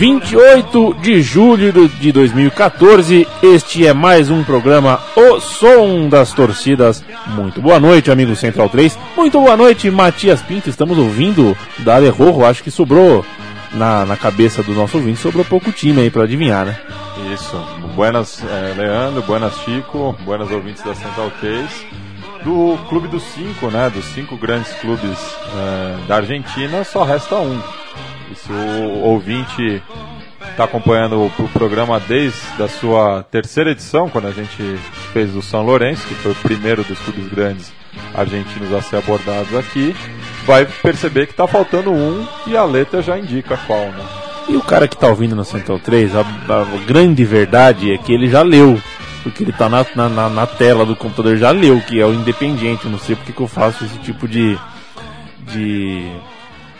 28 de julho de 2014. Este é mais um programa O Som das Torcidas. Muito boa noite, amigo Central 3. Muito boa noite, Matias Pinto. Estamos ouvindo Dale Rojo. Acho que sobrou na, na cabeça do nosso ouvinte, sobrou pouco time aí para adivinhar, né? Isso. Buenas, eh, Leandro. Buenas, Chico. Buenas ouvintes da Central 3 do clube dos cinco, né, dos cinco grandes clubes eh, da Argentina, só resta um. E se o ouvinte está acompanhando o, programa desde a sua terceira edição, quando a gente fez o São Lourenço, que foi o primeiro dos clubes grandes argentinos a ser abordados aqui, vai perceber que está faltando um e a letra já indica qual, né? E o cara que está ouvindo no Central 3, a, a grande verdade é que ele já leu porque ele tá na, na, na, tela do computador, já leu que é o Independiente, não sei porque que eu faço esse tipo de, de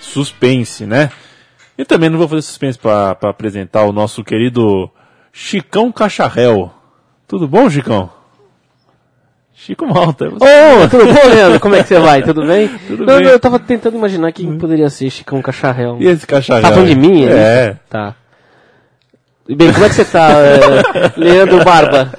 suspense, né? E também não vou fazer suspense para apresentar o nosso querido Chicão Cacharel. Tudo bom, Chicão? Chico Malta. Ô, oh, tudo bom, Leandro? Como é que você vai? Tudo bem? Tudo não, bem. Não, eu tava tentando imaginar quem poderia ser Chicão Cacharel. E esse Cacharel? Tá falando de mim? É. Tá. Bem, como é que você tá, uh, Leandro Barba?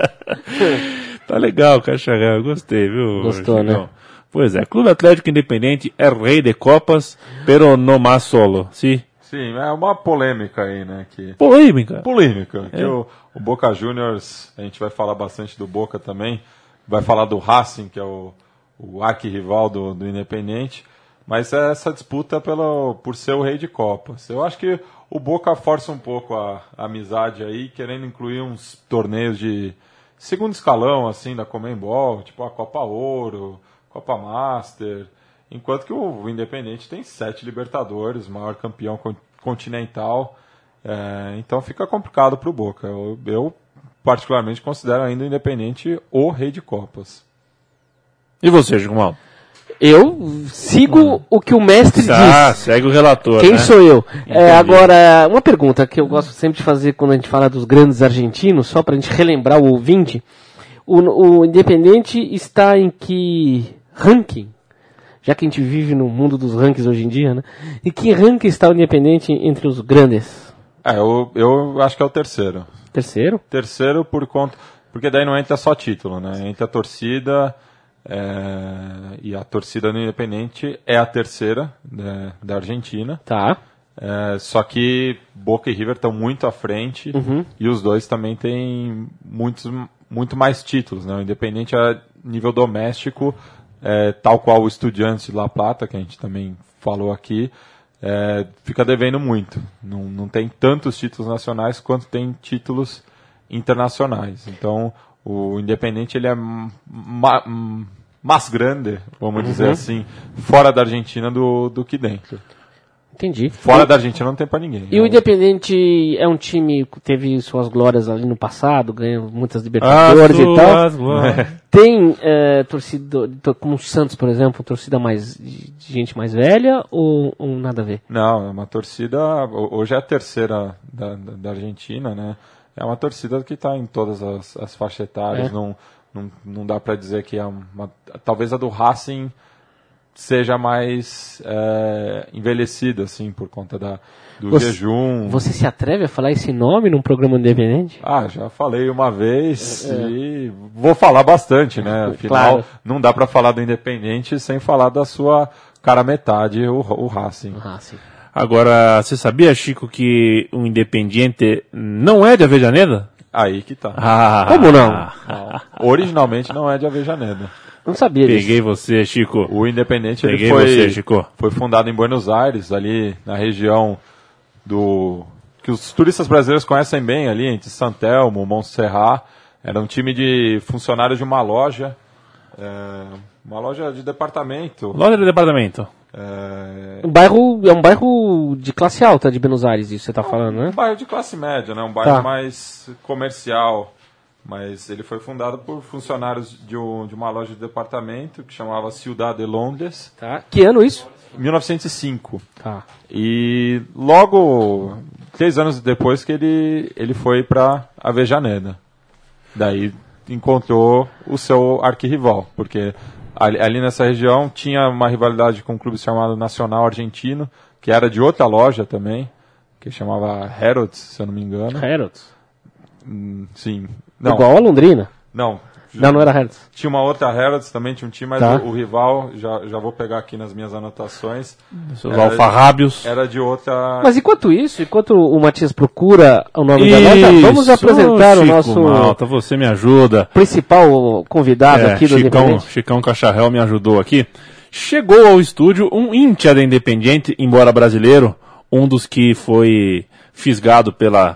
tá legal, Cacharel, gostei, viu? Gostou, Chicão? né? Pois é, Clube Atlético Independente é rei de copas, pero no más solo, sim? Sim, é uma polêmica aí, né? Que... Polêmica? Polêmica. É. Que o, o Boca Juniors, a gente vai falar bastante do Boca também, vai falar do Racing, que é o, o arquirrival do, do Independente, mas é essa disputa pelo, por ser o rei de copas. Eu acho que o Boca força um pouco a, a amizade aí, querendo incluir uns torneios de segundo escalão, assim, da Comembol, tipo a Copa Ouro, Copa Master, enquanto que o Independente tem sete Libertadores, maior campeão continental, é, então fica complicado para o Boca. Eu, eu, particularmente, considero ainda o Independente o rei de Copas. E você, Gilmar? Eu sigo o que o mestre ah, diz. segue o relator. Quem né? sou eu? É, agora, uma pergunta que eu gosto sempre de fazer quando a gente fala dos grandes argentinos, só para a gente relembrar o ouvinte. O, o Independente está em que ranking? Já que a gente vive no mundo dos rankings hoje em dia, né? E que ranking está o Independente entre os grandes? É, eu, eu acho que é o terceiro. Terceiro? Terceiro por conta. Porque daí não entra só título, né? Entra a torcida. É, e a torcida do Independente é a terceira né, da Argentina. Tá. É, só que Boca e River estão muito à frente Uhum. e os dois também têm muitos, muito mais títulos. Né? O Independente a nível doméstico, é, tal qual o Estudiantes de La Plata, que a gente também falou aqui, é, fica devendo muito. Não, não tem tantos títulos nacionais quanto tem títulos internacionais. Então, o Independente ele é ma, mais grande, vamos dizer assim, fora da Argentina do, do que dentro. Entendi. Fora da Argentina não tem pra ninguém. E o Independente é um time que teve suas glórias ali no passado, ganhou muitas Ah, Libertadores e tal. Glórias. Tem é, torcida, to- como o Santos, por exemplo, torcida mais de gente mais velha ou, ou nada a ver? Não, é uma torcida. ho- Hoje é a terceira da, da, da Argentina, né? É uma torcida que está em todas as, as faixas etárias. É. Não, não, não dá para dizer que é uma. Talvez a do Racing seja mais é, envelhecida, assim, por conta da, do Você- jejum. Você se atreve a falar esse nome num programa independente? Ah, já falei uma vez e vou falar bastante, né? Afinal, Claro. não dá para falar do Independente sem falar da sua cara metade, o, o Racing. Ah, sim. Agora, você sabia, Chico, que o Independiente não é de Avejaneda? Aí que tá. Ah, Como não? Não, Originalmente não é de Avejaneda. Não sabia disso. Peguei você, Chico. O Independente ele Peguei foi, você, Chico. foi fundado em Buenos Aires, ali na região do que os turistas brasileiros conhecem bem ali, entre Santelmo, Montserrat. Era um time de funcionários de uma loja, é, uma loja de departamento. Loja de departamento. É, Um bairro, é um bairro de classe alta de Buenos Aires, isso você tá falando, né? um bairro de classe média, né? um bairro Tá. mais comercial. Mas ele foi fundado por funcionários de, um- de uma loja de departamento que chamava Ciudad de Londres, Tá. Que ano isso? em 1905. Tá. E logo, três anos depois que ele, ele foi para Avejaneda. Daí encontrou o seu arquirrival, porque ali, ali nessa região tinha uma rivalidade com um clube chamado Nacional Argentino, que era de outra loja também, que chamava Herods, se eu não me engano. Herods. Hum, sim. Não, Igual a Londrina. não. Não, não era Herods. Tinha uma outra Herods também, tinha um time, mas Tá. o, o rival, já, já vou pegar aqui nas minhas anotações, Seus Era- alfarrábios. era de outra. Mas enquanto isso, enquanto o Matias procura o nome da nota, vamos Isso, apresentar o nosso Malta, você me ajuda. principal convidado É, aqui do Chicão. Chicão Cacharrel me ajudou aqui. Chegou ao estúdio um íntia da Independiente, embora brasileiro, um dos que foi fisgado pela,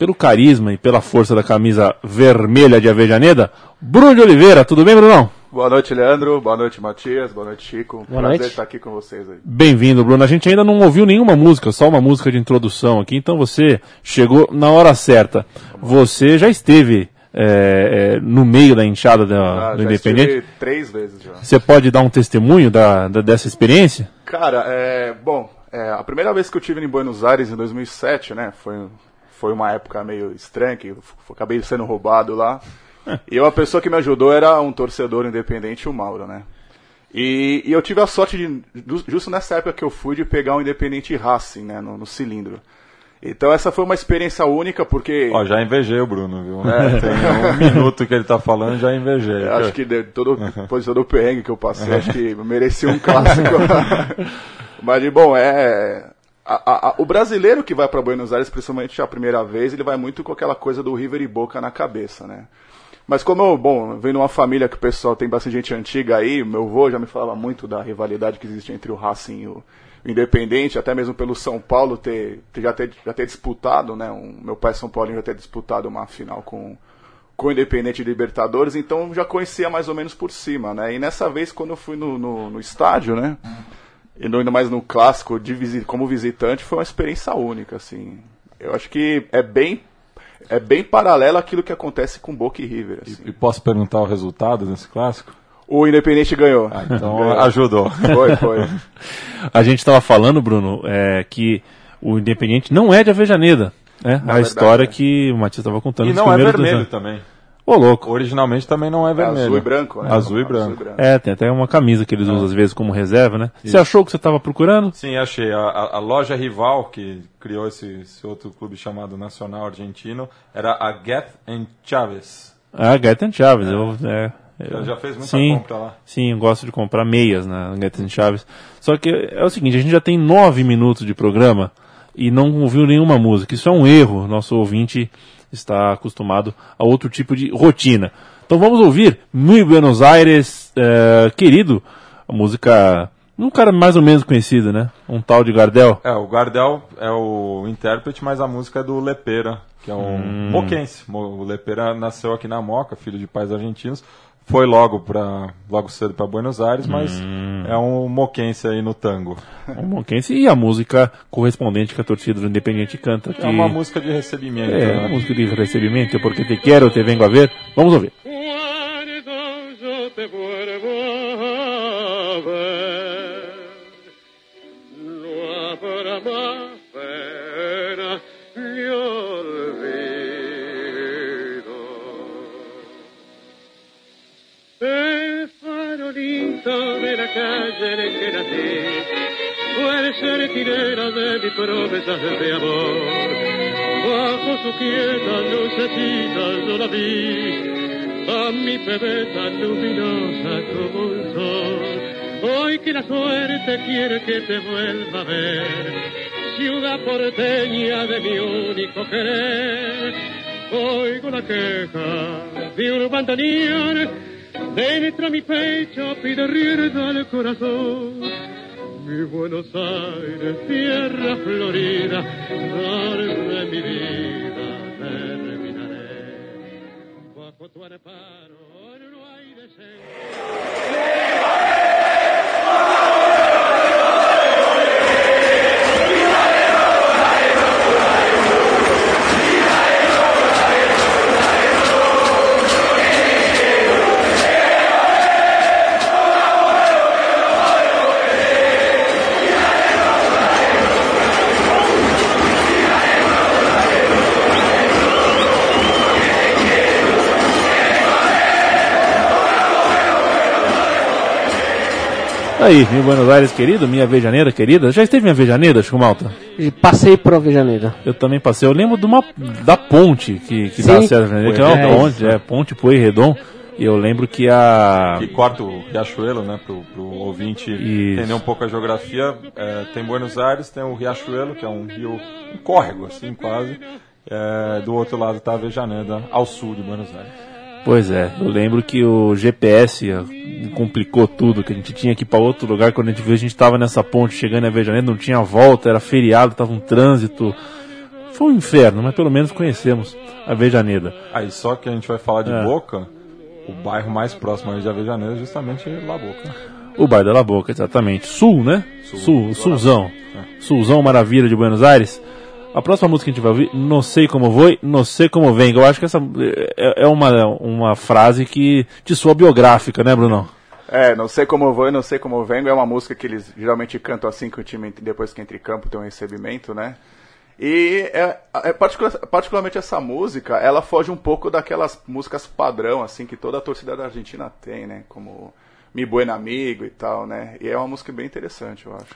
pelo carisma e pela força da camisa vermelha de Avejaneda, Bruno de Oliveira. Tudo bem, Brunão? Boa noite, Leandro. Boa noite, Matias. Boa noite, Chico. Boa Prazer noite. estar aqui com vocês aí. Bem-vindo, Bruno. A gente ainda não ouviu nenhuma música, só uma música de introdução aqui, então você chegou na hora certa. Você já esteve é, é, no meio da enxada da- Ah, do já Independente. três vezes já. Você pode dar um testemunho da, da- dessa experiência? Cara, é, bom, é, a primeira vez que eu tive em Buenos Aires, em 2007, né, foi, foi uma época meio estranha, que acabei sendo roubado lá. E uma pessoa que me ajudou era um torcedor independente, o Mauro, né. E, e eu tive a sorte de, ju- justo nessa época que eu fui, de pegar um Independente Racing, né, no, no cilindro. Então essa foi uma experiência única, porque... Ó, já invejei o Bruno, viu? É. Tem um minuto que ele tá falando, já invejei. Eu acho que de todo, depois de todo o perrengue que eu passei, acho que merecia um clássico. Mas, de bom, é. A- a- o brasileiro que vai para Buenos Aires, principalmente a primeira vez, ele vai muito com aquela coisa do River e Boca na cabeça, né? Mas como eu, bom, venho numa família que o pessoal tem bastante gente antiga aí, meu avô já me falava muito da rivalidade que existe entre o Racing e o, Independente, até mesmo pelo São Paulo ter, ter- já, ter, já ter disputado, né? Um, meu pai São Paulinho já ter disputado uma final com, com o Independente de Libertadores, então já conhecia mais ou menos por cima, né? E nessa vez, quando eu fui no, no, no estádio, né? E ainda mais no clássico, de como visitante, foi uma experiência única, assim. Eu acho que é bem, é bem paralelo àquilo que acontece com Boca e River, assim. E posso perguntar o resultado desse clássico? O Independente ganhou. Então Ganhou. ajudou. Foi, foi. A gente estava falando, Bruno, é, que o Independente não é de Avejaneda. Né? a verdade, história é. que o Matias estava contando. E não é vermelho também. Ô, louco. Originalmente também não é É vermelho. azul e branco, né? Azul e branco. É, tem até uma camisa que eles usam às vezes como reserva, né? Você achou que você estava procurando? Sim, achei. A, a- a loja rival que criou esse, esse outro clube chamado Nacional Argentino era a Get and Chaves. Ah, Gaetan Chaves. Eu, é, Já, eu- já fez muita sim, compra lá. Sim, gosto de comprar meias na Gaetan Chaves. Só que é o seguinte, a gente já tem nove minutos de programa e não ouviu nenhuma música. Isso é um erro. Nosso ouvinte está acostumado a outro tipo de rotina. Então vamos ouvir Muy Buenos Aires, eh, querido, a música, um cara mais ou menos conhecido, né? Um tal de Gardel. É, o Gardel é o intérprete, mas a música é do Lepera, que é um Hum. moquense. Mo- O Lepera nasceu aqui na Moca, filho de pais argentinos. Foi logo para logo cedo para Buenos Aires, mas Hum. é um moquense aí no tango. Um moquense e a música correspondente que a torcida do Independente canta. Que É uma música de recebimento. É, né? uma música de recebimento, porque te quero, te vengo a ver. Vamos ouvir. Farolito de la calle en que nací fue sentinela de mis promesas de amor. Bajo su quieta lucecita yo la vi, a mi bebé tan luminosa como un sol. Hoy que la suerte quiere que te vuelva a ver, ciudad porteña de mi único querer. Oigo la queja de un bandoneón, dentro mi pecho pide rienda al corazón. Mi Buenos Aires, tierra florida, darme mi vida, terminaré. Bajo tu amparo no hay deseo. Aí, meu Buenos Aires querido, minha Vejaneira querida. Já esteve em Avejaneira, Chico Malta? Passei por Avejaneira. Eu também passei. Eu lembro de uma, da ponte que, que dá acesso a Avejaneira, que é É ponte, é Ponte Pueyrredon. E eu lembro que a. Que corta o Riachuelo, né, pro, pro ouvinte Isso. entender um pouco a geografia. É, tem Buenos Aires, tem o Riachuelo, que é um rio, um córrego, assim, quase. É, do outro lado tá a Avejaneda, ao sul de Buenos Aires. Pois é, eu lembro que o GPS complicou tudo, que a gente tinha que ir para outro lugar. Quando a gente viu, a gente estava nessa ponte chegando em Avejaneira, não tinha volta, era feriado, tava um trânsito. Foi um inferno, mas pelo menos conhecemos a Avejaneira. Aí só que a gente vai falar de É. Boca, o bairro mais próximo de Avejaneda é justamente La Boca. O Bar da La Boca, exatamente. Sul, né? Sul, Sul, Sulzão. Sulzão Maravilha de Buenos Aires. A próxima música que a gente vai ouvir, Não sei como vou, não sei como vengo. Eu acho que essa é é uma, uma frase que te soa biográfica, né, Brunão? É, não sei como vou e não sei como vengo. É uma música que eles geralmente cantam assim que o time, depois que entra em campo, tem um recebimento, né? E é, é particular- particularmente essa música, ela foge um pouco daquelas músicas padrão, assim, que toda a torcida da Argentina tem, né? Como Mi Buen Amigo e tal, né? E é uma música bem interessante, eu acho.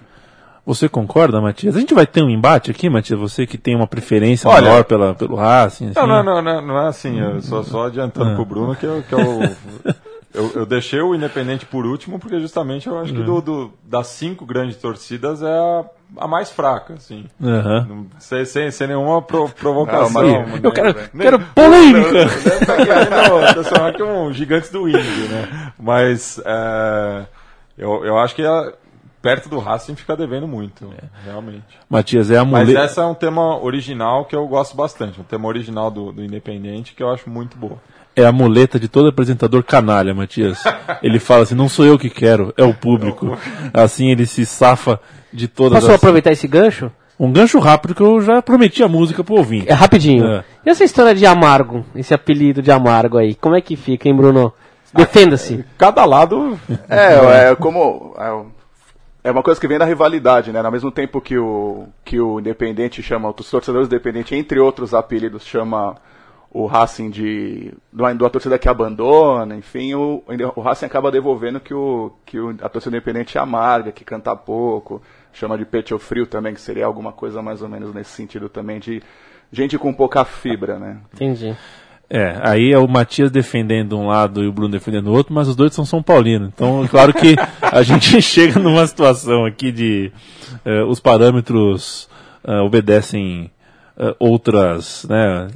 Você concorda, Matias? A gente vai ter um embate aqui, Matias? Você que tem uma preferência Olha- maior pela, pelo Racing. Não, assim. não, não, não, não é assim, eu só, só adiantando Ah. pro Bruno que, eu, que eu, eu, eu deixei o Independente por último, porque justamente eu acho que do, do- das cinco grandes torcidas é a, a mais fraca, assim. Não- Sem, sem, sem nenhuma pro- provocação. Não, mas- né? Eu quero, Nem- quero polêmica! Tá querendo transformar aqui um gigantes do índio, né? Mas é, eu, eu acho que a- perto do Racing fica devendo muito, realmente. Matias, é a Mas mulher. essa é um tema original que eu gosto bastante, um tema original do, do Independente que eu acho muito boa. É a muleta de todo apresentador canalha, Matias. Ele fala assim: não sou eu que quero, é o público. Assim ele se safa de todas Posso as. aproveitar esse gancho? Um gancho rápido que eu já prometi a música pro ouvinte. É rapidinho. É. E essa história de Amargo, esse apelido de Amargo aí, como é que fica, hein, Bruno? Defenda-se. Cada lado É, é como. É, uma coisa que vem da rivalidade, né? Ao mesmo tempo que o, que o Independente chama, os torcedores do Independente, entre outros apelidos, chama o Racing de. do da torcida que abandona, enfim, o, o Racing acaba devolvendo que, o, que o, a torcida independente é amarga, que canta pouco, chama de pecho frio também, que seria alguma coisa mais ou menos nesse sentido também, de gente com pouca fibra, né? Entendi. É, aí é o Matias defendendo um lado e o Bruno defendendo o outro, mas os dois são São Paulinos. Então, é claro que a gente chega numa situação aqui de eh, os parâmetros eh, obedecem eh, outras, né?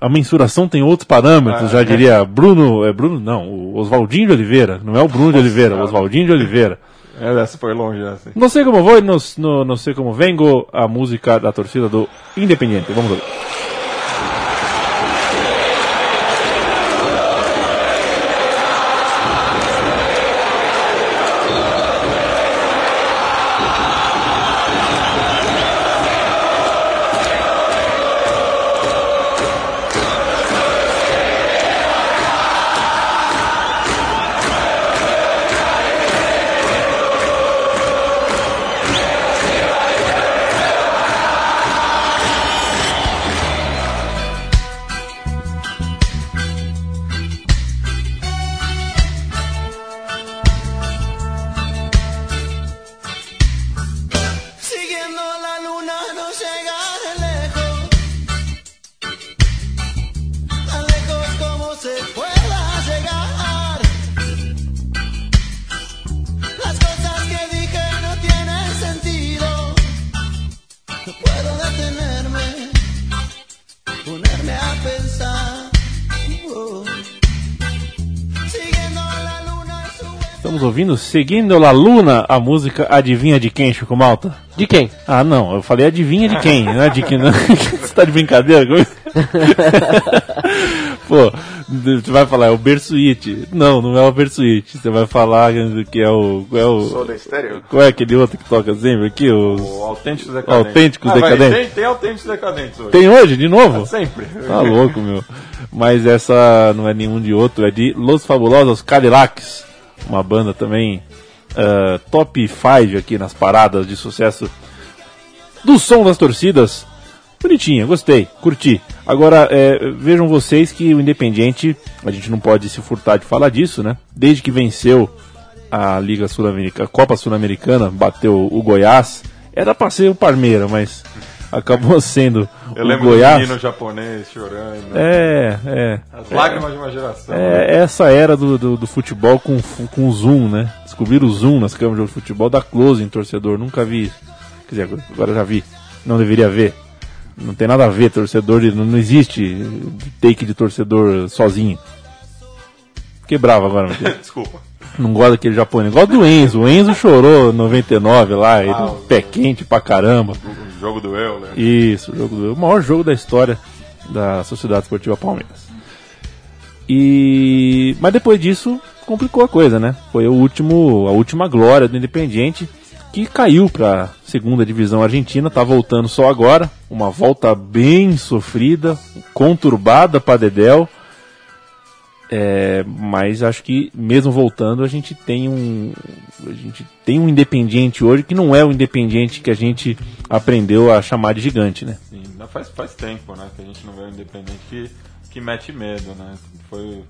a mensuração tem outros parâmetros, já diria Bruno, é Bruno não, o Oswaldinho de Oliveira, não é o Bruno de Oliveira, o Oswaldinho de Oliveira. É, essa foi longe, essa. Não sei como vou, não, não, não sei como vengo, a música da torcida do Independiente. Vamos ouvir. Siguiendo la luna no llegaré Estamos ouvindo Seguindo la Luna, a música Adivinha de quem, Chico Malta? De quem? Ah, não, eu falei adivinha de quem, não é de quem, não. Você tá de brincadeira comigo? Pô, você vai falar, é o Bersuite. Não, não é o Bersuite. Você vai falar que é o. Qual é, Sou o, da estéreo? qual é aquele outro que toca sempre aqui? Os... O Autênticos Decadentes. Autênticos vai, Decadentes. Tem, tem Autênticos Decadentes hoje. Tem hoje, de novo? Sempre. Tá louco, meu. Mas essa não é nenhum de outro, é de Los Fabulosos Cadillacs. Uma banda também ah, top 5 aqui nas paradas de sucesso do som das torcidas. Bonitinha, gostei, curti. Agora, é, vejam vocês que o Independiente, a gente não pode se furtar de falar disso, né? Desde que venceu a Liga Sul-Americana, a Copa Sul-Americana, bateu o Goiás, era pra ser o Parmeira, mas acabou sendo Eu o Goiás. menino japonês chorando. É, é. As lágrimas de uma geração. né? É essa era do, do, do futebol com, com zoom, né? Descobrir o zoom nas câmeras de futebol da close em torcedor. Nunca vi isso. Quer dizer, agora- já vi. Não deveria ver. Não tem nada a ver, torcedor. não, existe take de torcedor sozinho. Fiquei bravo agora. Desculpa. Não gosto daquele japonês. Gosto do Enzo. O Enzo chorou 99 lá, ele, Ah, pé quente pra caramba. Jogo do eu, né? Isso, o, jogo do, o maior jogo da história da Sociedade Esportiva Palmeiras. E mas depois disso complicou a coisa, né? Foi o último, a última glória do Independiente que caiu para segunda divisão argentina, tá voltando só agora, uma volta bem sofrida, conturbada para Dedel. É, mas acho que mesmo voltando a gente tem um a gente tem um Independiente hoje que não é o Independiente que a gente aprendeu a chamar de gigante, né? Sim, faz, faz tempo, né? Que a gente não vê um independente que, que mete medo, né? Foi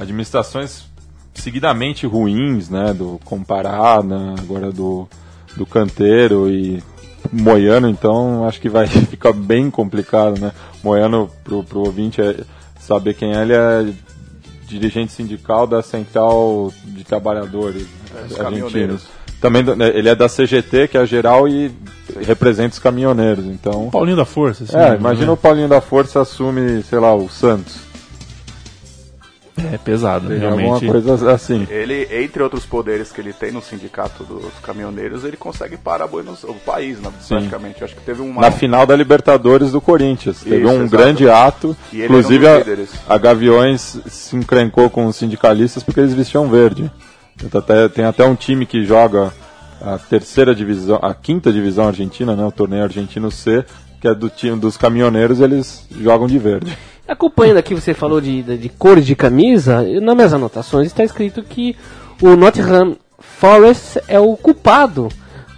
administrações seguidamente ruins, né? Do Comparada, agora do, do Canteiro e Moiano, então acho que vai ficar bem complicado, né? Moiano, pro, pro ouvinte é, saber quem é, ele é dirigente sindical da Central de Trabalhadores É, dos argentinos. Também né, ele é da CGT, que é a geral, e representa os caminhoneiros. Então, Paulinho da Força. assim, é, né? imagina o Paulinho da Força assume, sei lá, o Santos. É pesado, Seria alguma realmente. coisa assim. Ele, entre outros poderes que ele tem no sindicato dos caminhoneiros, ele consegue parar Buenos, o país, né, praticamente. Acho que teve uma. Na final da Libertadores do Corinthians. Teve Isso, um exato. grande ato. E ele Inclusive, um a, a Gaviões se encrencou com os sindicalistas porque eles vestiam verde. Até- tem até um time que joga a terceira divisão, a quinta divisão argentina, né, o torneio argentino C, que é do time dos caminhoneiros, eles jogam de verde. Acompanhando aqui, você falou de, de, de cores de camisa, e nas minhas anotações está escrito que o Nottingham Forest é o culpado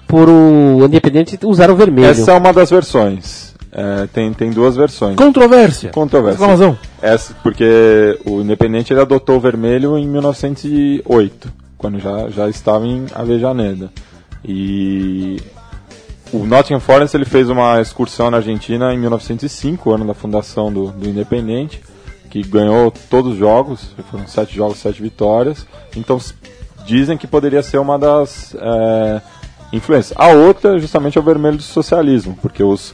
por o Independente usar o vermelho. Essa é uma das versões. É, tem, tem duas versões. Controvérsia. Controvérsia. Exclamação. Essa, porque o Independente ele adotou o vermelho em 1908, quando já, já estava em Avejaneda. E o Nottingham Forest ele fez uma excursão na Argentina em 1905, ano da fundação do, do Independente, que ganhou todos os jogos, foram sete jogos, sete vitórias. Então dizem que poderia ser uma das é, influências. A outra justamente é o vermelho do socialismo, porque os,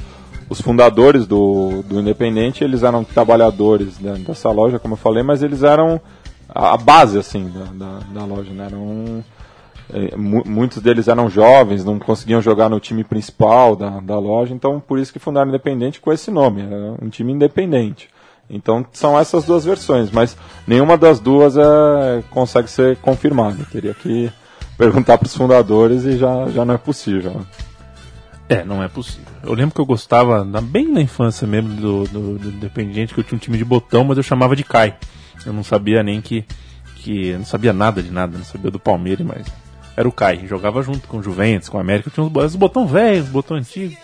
os fundadores do, do Independente eles eram trabalhadores dessa loja, como eu falei, mas eles eram a, base assim da, da, da loja, né? Eram muitos deles eram jovens, não conseguiam jogar no time principal da, da loja, então por isso que fundaram Independente com esse nome, era um time independente. Então são essas duas versões, mas nenhuma das duas é, consegue ser confirmada. Teria que perguntar para os fundadores e já, já não é possível. É, não é possível. Eu lembro que eu gostava, bem na infância mesmo, do, do, do que eu tinha um time de botão, mas eu chamava de Kai. Eu não sabia nem que. que eu não sabia nada de nada, não sabia do Palmeiras, mas era o Kai. Jogava junto com o Juventus, com o América. Tinha uns, botão velhos, os botão antigos.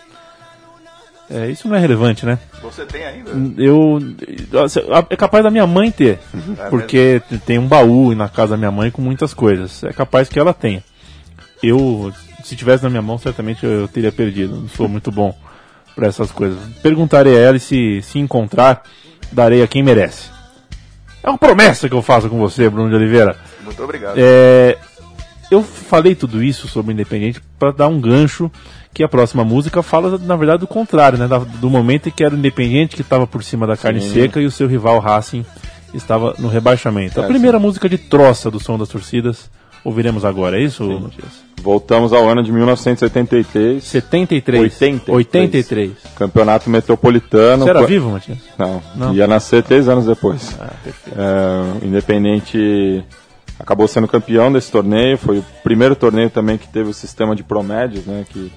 É, isso não é relevante, né? Você tem ainda? Eu. É capaz da minha mãe ter. porque tem um baú na casa da minha mãe com muitas coisas. É capaz que ela tenha. Eu, se tivesse na minha mão, certamente eu teria perdido. Não sou muito bom para essas coisas. Perguntarei a ela e se, se encontrar, darei a quem merece. É uma promessa que eu faço com você, Bruno de Oliveira. Muito obrigado. É, eu falei tudo isso sobre o Independente para dar um gancho que a próxima música fala, na verdade, do contrário, né? Do momento em que era o Independente que estava por cima da carne Sim. seca e o seu rival Racing estava no rebaixamento. A É, primeira música de troça do som das torcidas ouviremos agora, é isso, Matias? Voltamos ao ano de 1983, 73. 83. 83. campeonato metropolitano. Você era vivo, Matias? Não, Não. ia nascer três anos depois. Ah, perfeito. É, Independente acabou sendo campeão desse torneio. Foi o primeiro torneio também que teve o sistema de promédios, né? Que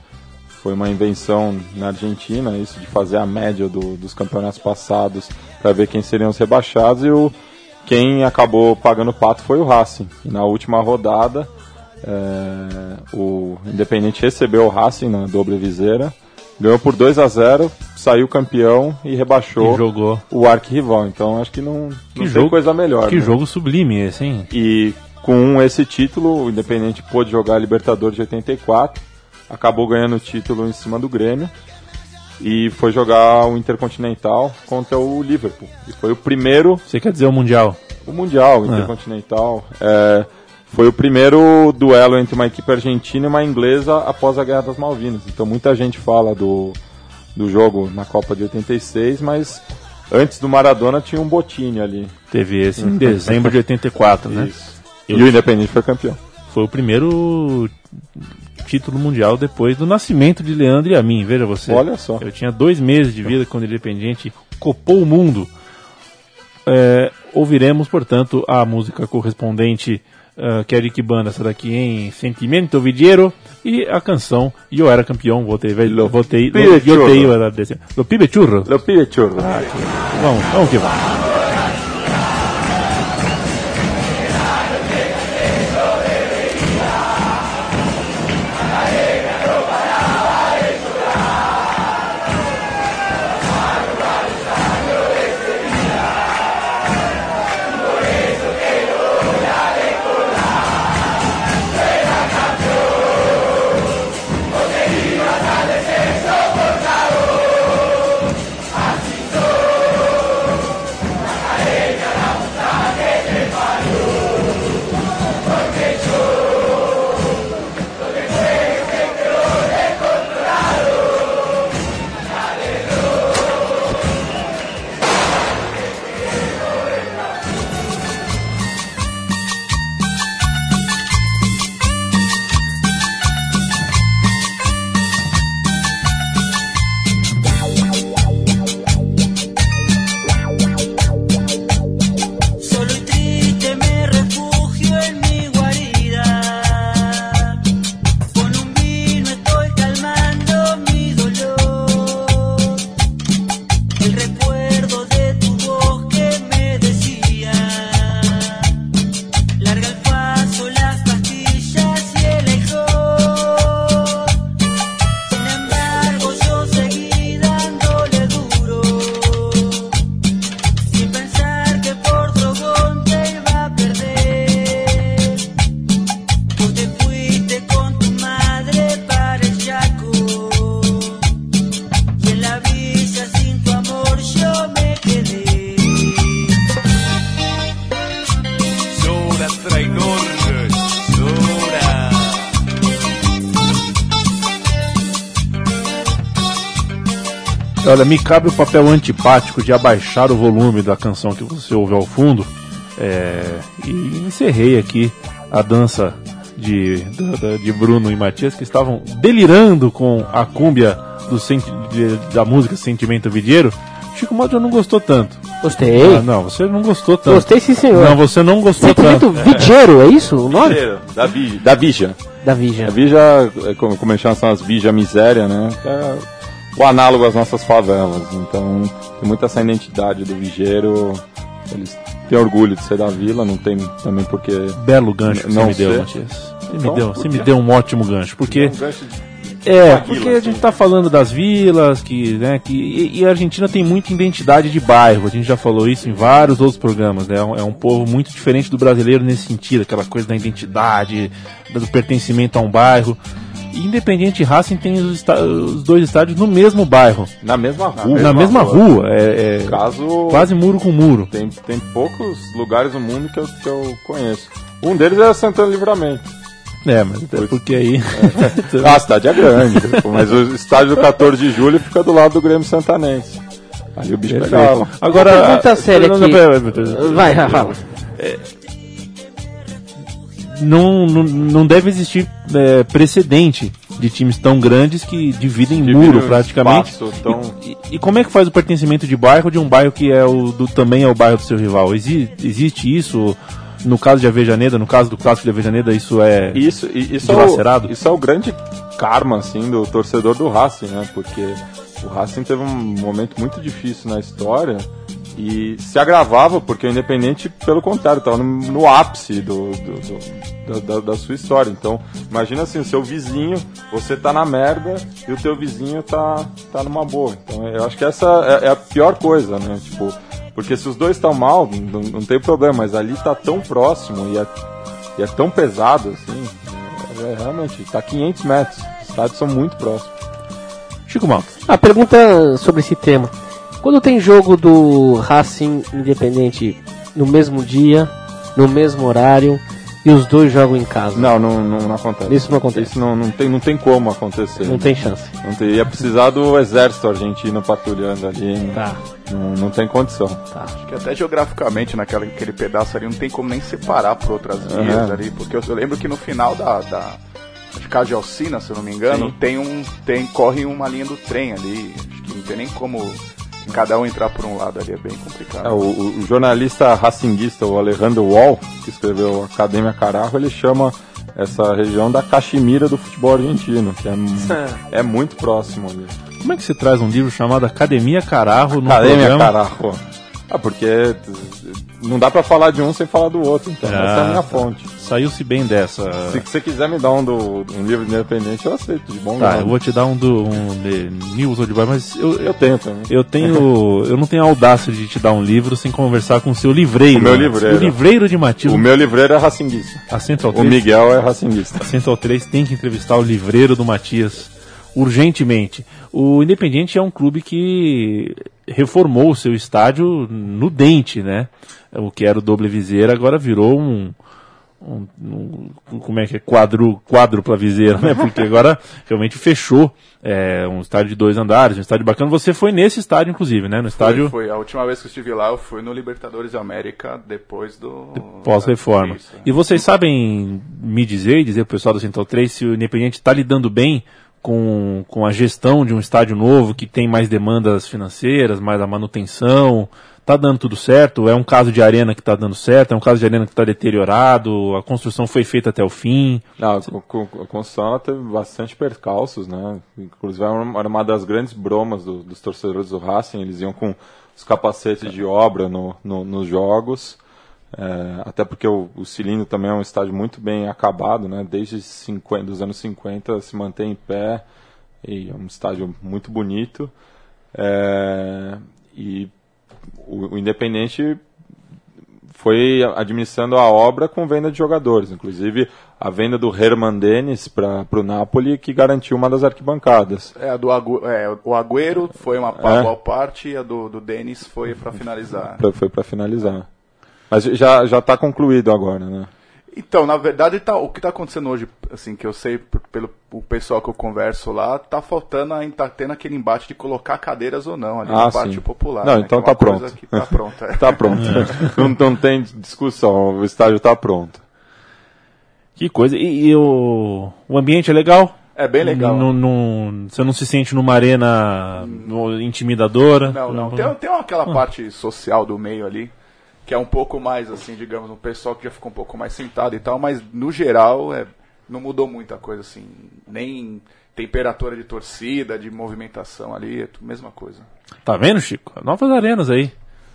foi uma invenção na Argentina, isso de fazer a média do- dos campeonatos passados para ver quem seriam os rebaixados. E o, quem acabou pagando o pato foi o Racing. E na última rodada, é, o Independente recebeu o Racing na doble viseira. Ganhou por 2 a 0 saiu campeão e rebaixou E jogou. o arquirrival. Então acho que não, não tem jogo- coisa melhor. Que né? jogo sublime esse, hein? E com esse título, o Independente pôde jogar a Libertadores de 84, acabou ganhando o título em cima do Grêmio e foi jogar o Intercontinental contra o Liverpool. E foi o primeiro Você quer dizer o Mundial? o Mundial, o Intercontinental. É, foi o primeiro duelo entre uma equipe argentina e uma inglesa após a Guerra das Malvinas. Então muita gente fala do, do jogo na Copa de 86, mas antes do Maradona tinha um Botini ali. Teve esse em dezembro de 84, né? Isso. E o Independente foi campeão. Foi o primeiro título mundial depois do nascimento de Leandro e a mim, veja você. Olha só. Eu tinha dois meses de vida quando o Independiente copou o mundo. É, ouviremos, portanto, a música correspondente uh, que é de que banda essa daqui em Sentimento Vidiero e a canção Eu Era Campeão, votei, velho, votei, eu era desse. Lo Pibe Churro. Lo Pibe Churro. Vamos, vamos que vamos. Olha, me cabe o papel antipático de abaixar o volume da canção que você ouve ao fundo. É, e encerrei aqui a dança de, de Bruno e Matias que estavam delirando com a cúmbia do senti- de- da música Sentimento Vidieiro. Chico Motta não gostou tanto. Gostei. Ah, não, você não gostou tanto. Gostei sim, senhor. Não, você não gostou Sentimento tanto. Vidiero, é isso o nome? Da, Bija, da Bija. Da A Vigia. Bija, é como, como eles chamam, são as Bija Miséria, né? É o análogo às nossas favelas. Então, tem muita essa identidade do vigeiro. Eles têm orgulho de ser da vila, não tem também porque... Belo gancho que Não você me deu, sei. Matias. Você, me Então, deu, por você me deu um ótimo gancho, porque... Um gancho de- É, porque a assim. gente tá falando das vilas, que, né, que, e, e a Argentina tem muita identidade de bairro, a gente já falou isso em vários outros programas, né, é um, é um povo muito diferente do brasileiro nesse sentido, aquela coisa da identidade, do pertencimento a um bairro. Independente e Racing tem os, os dois estádios no mesmo bairro, Na mesma rua. na mesma rua, é, é Caso... quase muro com muro. Tem, tem poucos lugares no mundo que eu, que eu conheço. Um deles é Santana Livramento. É, mas até porque aí... Ah, a cidade é grande, mas o estádio do 14 de julho fica do lado do Grêmio Santanense. Ali o bicho pegava. Agora, Pergunta séria aqui. pera, pera, pera. Não, não, não deve existir é, precedente de times tão grandes que dividem Dividem muro praticamente. espaço tão- E, e como é que faz o pertencimento de bairro de um bairro que é o do, também é o bairro do seu rival? Exi- existe isso? No caso de Avejaneda, no caso do clássico de Avejaneda, isso é. Isso, isso, é Dilacerado? o, isso é o grande karma, assim, do torcedor do Racing, né? Porque o Racing teve um momento muito difícil na história e se agravava porque o Independente, pelo contrário, estava no, no ápice do, do- do- da, da- sua história. Então, imagina assim, o seu vizinho, você tá na merda e o teu vizinho tá, tá numa boa. Então, eu acho que essa é, é a pior coisa, né? Tipo, porque se os dois estão mal, não, não tem problema, mas ali tá tão próximo e é e é tão pesado assim, é, é realmente, tá 500 metros, os estádios são muito próximos. Chico Malta. A pergunta sobre esse tema. Quando tem jogo do Racing Independente no mesmo dia, no mesmo horário, e os dois jogam em casa? Não, não, não, não acontece. Isso não acontece. Isso não, não, tem, não tem como acontecer. Não tem chance. Não tem, ia precisar do exército argentino patrulhando ali. Não, Tá, não, não tem condição. tá. Que até geograficamente, naquele aquele pedaço ali, não tem como nem separar por outras vias ali. Porque eu, eu lembro que no final da. da de Casa de Alcina, se eu não me engano, Sim. tem um. Tem, corre uma linha do trem ali. Acho que não tem nem como cada um entrar por um lado ali, é bem complicado. É, o, o- jornalista racinguista, o Alejandro Wall, que escreveu Academia Carajo, ele chama essa região da Caximira do futebol argentino, que é, mu- é muito próximo ali. Como é que você traz um livro chamado Academia Cararro no Academia programa? Carajo. Ah, porque não dá pra falar de um sem falar do outro, então essa é a Ah, minha tá. fonte. Saiu-se bem dessa. Se você quiser me dar um, do, um livro independente, eu aceito, de bom Tá, eu vou te dar um do um de News ou de Boy, mas eu, Eu eu, tenho também. eu tenho. eu não tenho a audácia de te dar um livro sem conversar com o seu livreiro. O meu livreiro. O livreiro de Matias. O meu livreiro é racinguista. A Central O 3, Miguel é racinguista. a Central 3 tem que entrevistar o livreiro do Matias urgentemente. O Independiente é um clube que reformou o seu estádio no dente, né? O que era o doble viseira agora virou um, um- um- como é que é quadro quádrupla viseira, né? Porque agora realmente fechou é, um estádio de dois andares, um estádio bacana. Você foi nesse estádio inclusive, né? No estádio Foi, foi. A última vez que eu estive lá, eu fui no Libertadores América depois do. pós-reforma. Isso, é. E vocês sabem me dizer e dizer pro pessoal da Central 3 se o Independiente está lidando bem com, com a gestão de um estádio novo que tem mais demandas financeiras, mais a manutenção? Tá dando tudo certo? É um caso de arena que tá dando certo? É um caso de arena que está deteriorado? A construção foi feita até o fim? Não, a, co- co- a construção teve bastante percalços, né? Inclusive era uma, era uma das grandes bromas do- dos torcedores do Racing, eles iam com os capacetes de obra no, no- nos jogos, é, até porque o, o cilindro também é um estádio muito bem acabado, né? Desde 50, os anos 50 se mantém em pé e é um estádio muito bonito. É, e o, o Independente foi administrando a obra com venda de jogadores, inclusive a venda do Herman Dennis para o Napoli, que garantiu uma das arquibancadas. É, a do Agu é, o Agüero foi uma É. parte e a do, do Denis foi pra finalizar. Foi para finalizar. Mas já já está concluído agora, né? Então, na verdade, tá, o que está acontecendo hoje, assim, que eu sei pelo o pessoal que eu converso lá, tá faltando ainda, tá tendo aquele embate de colocar cadeiras ou não ali Ah, na parte sim. popular. Não, né, então que é tá pronto. Que tá pronta. é. Tá pronto. não, não tem discussão, o estádio está pronto. Que coisa. E, e o, o ambiente é legal? É bem legal. Não- não- você não se sente numa arena no- intimidadora? Não, não. Tem, tem aquela parte social do meio ali, que é um pouco mais, assim, digamos, um pessoal que já ficou um pouco mais sentado e tal, mas no geral é, não mudou muita coisa, assim. Nem temperatura de torcida, de movimentação ali, é mesma coisa. Tá vendo, Chico? Novas arenas aí.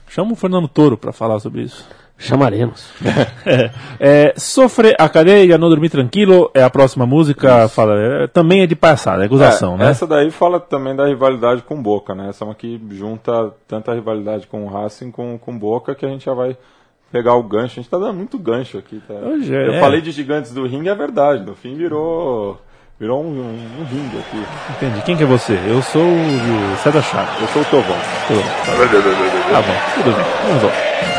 Chama o Fernando Toro pra falar sobre isso. Chamaremos. É, Sofre a cadeia, não dormir tranquilo é a próxima música. Fala, é, também é de passada, é gozação, É, né? Essa daí fala também da rivalidade com Boca, né? Essa é uma que junta tanta rivalidade com o Racing com com Boca que a gente já vai pegar o gancho. A gente tá dando muito gancho aqui, tá? Hoje é. Eu falei de gigantes do ringue, é verdade. No fim virou virou um, um, um ringue aqui. Entendi. Quem que é você? Eu sou o César Chaves. Eu sou o Tovão. Tá bom, tudo bem. Vamos lá.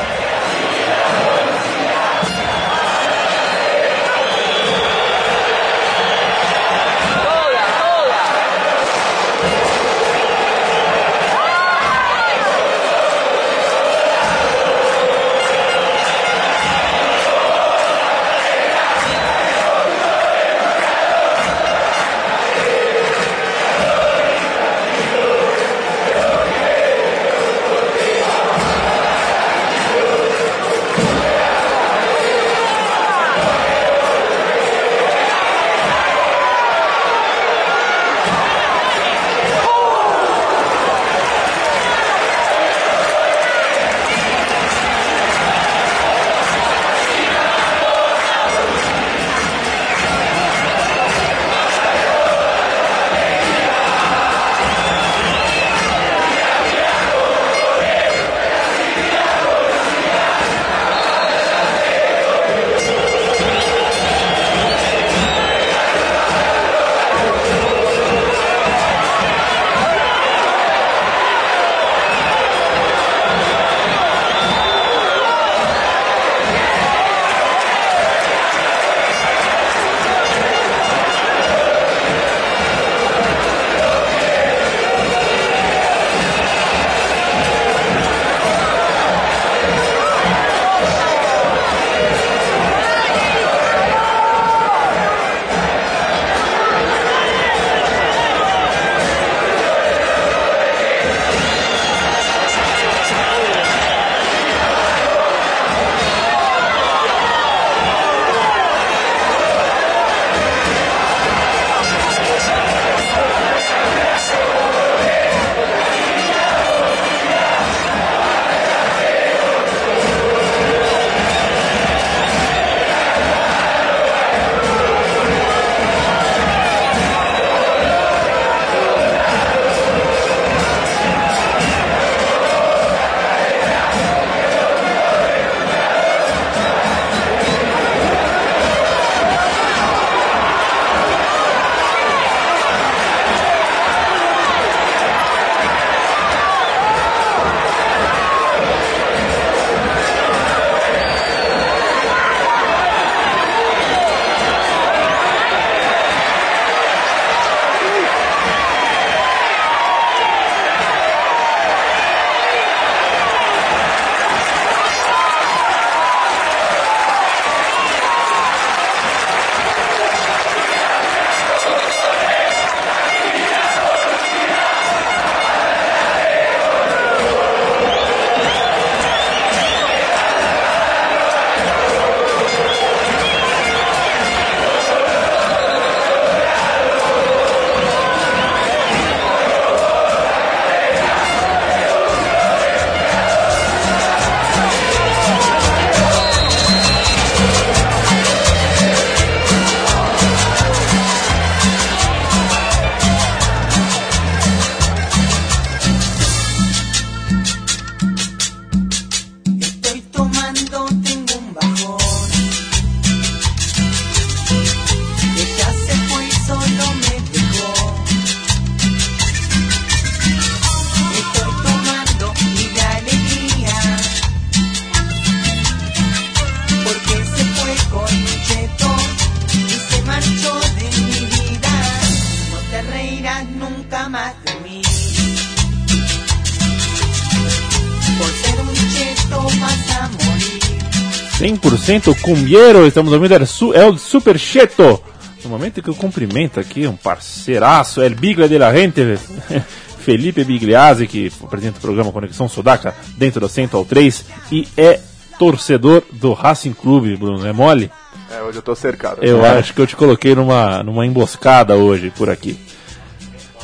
100% cumbiero, estamos ouvindo El, Su- El Super Cheto. No momento que eu cumprimento aqui um parceiraço, El Biglia de la Gente, Felipe Bigliazzi, que apresenta o programa Conexão Sudaca dentro da Central 3 e é torcedor do Racing Clube, Bruno, é mole? É, hoje eu tô cercado. Eu acho que eu te coloquei numa, numa emboscada hoje por aqui.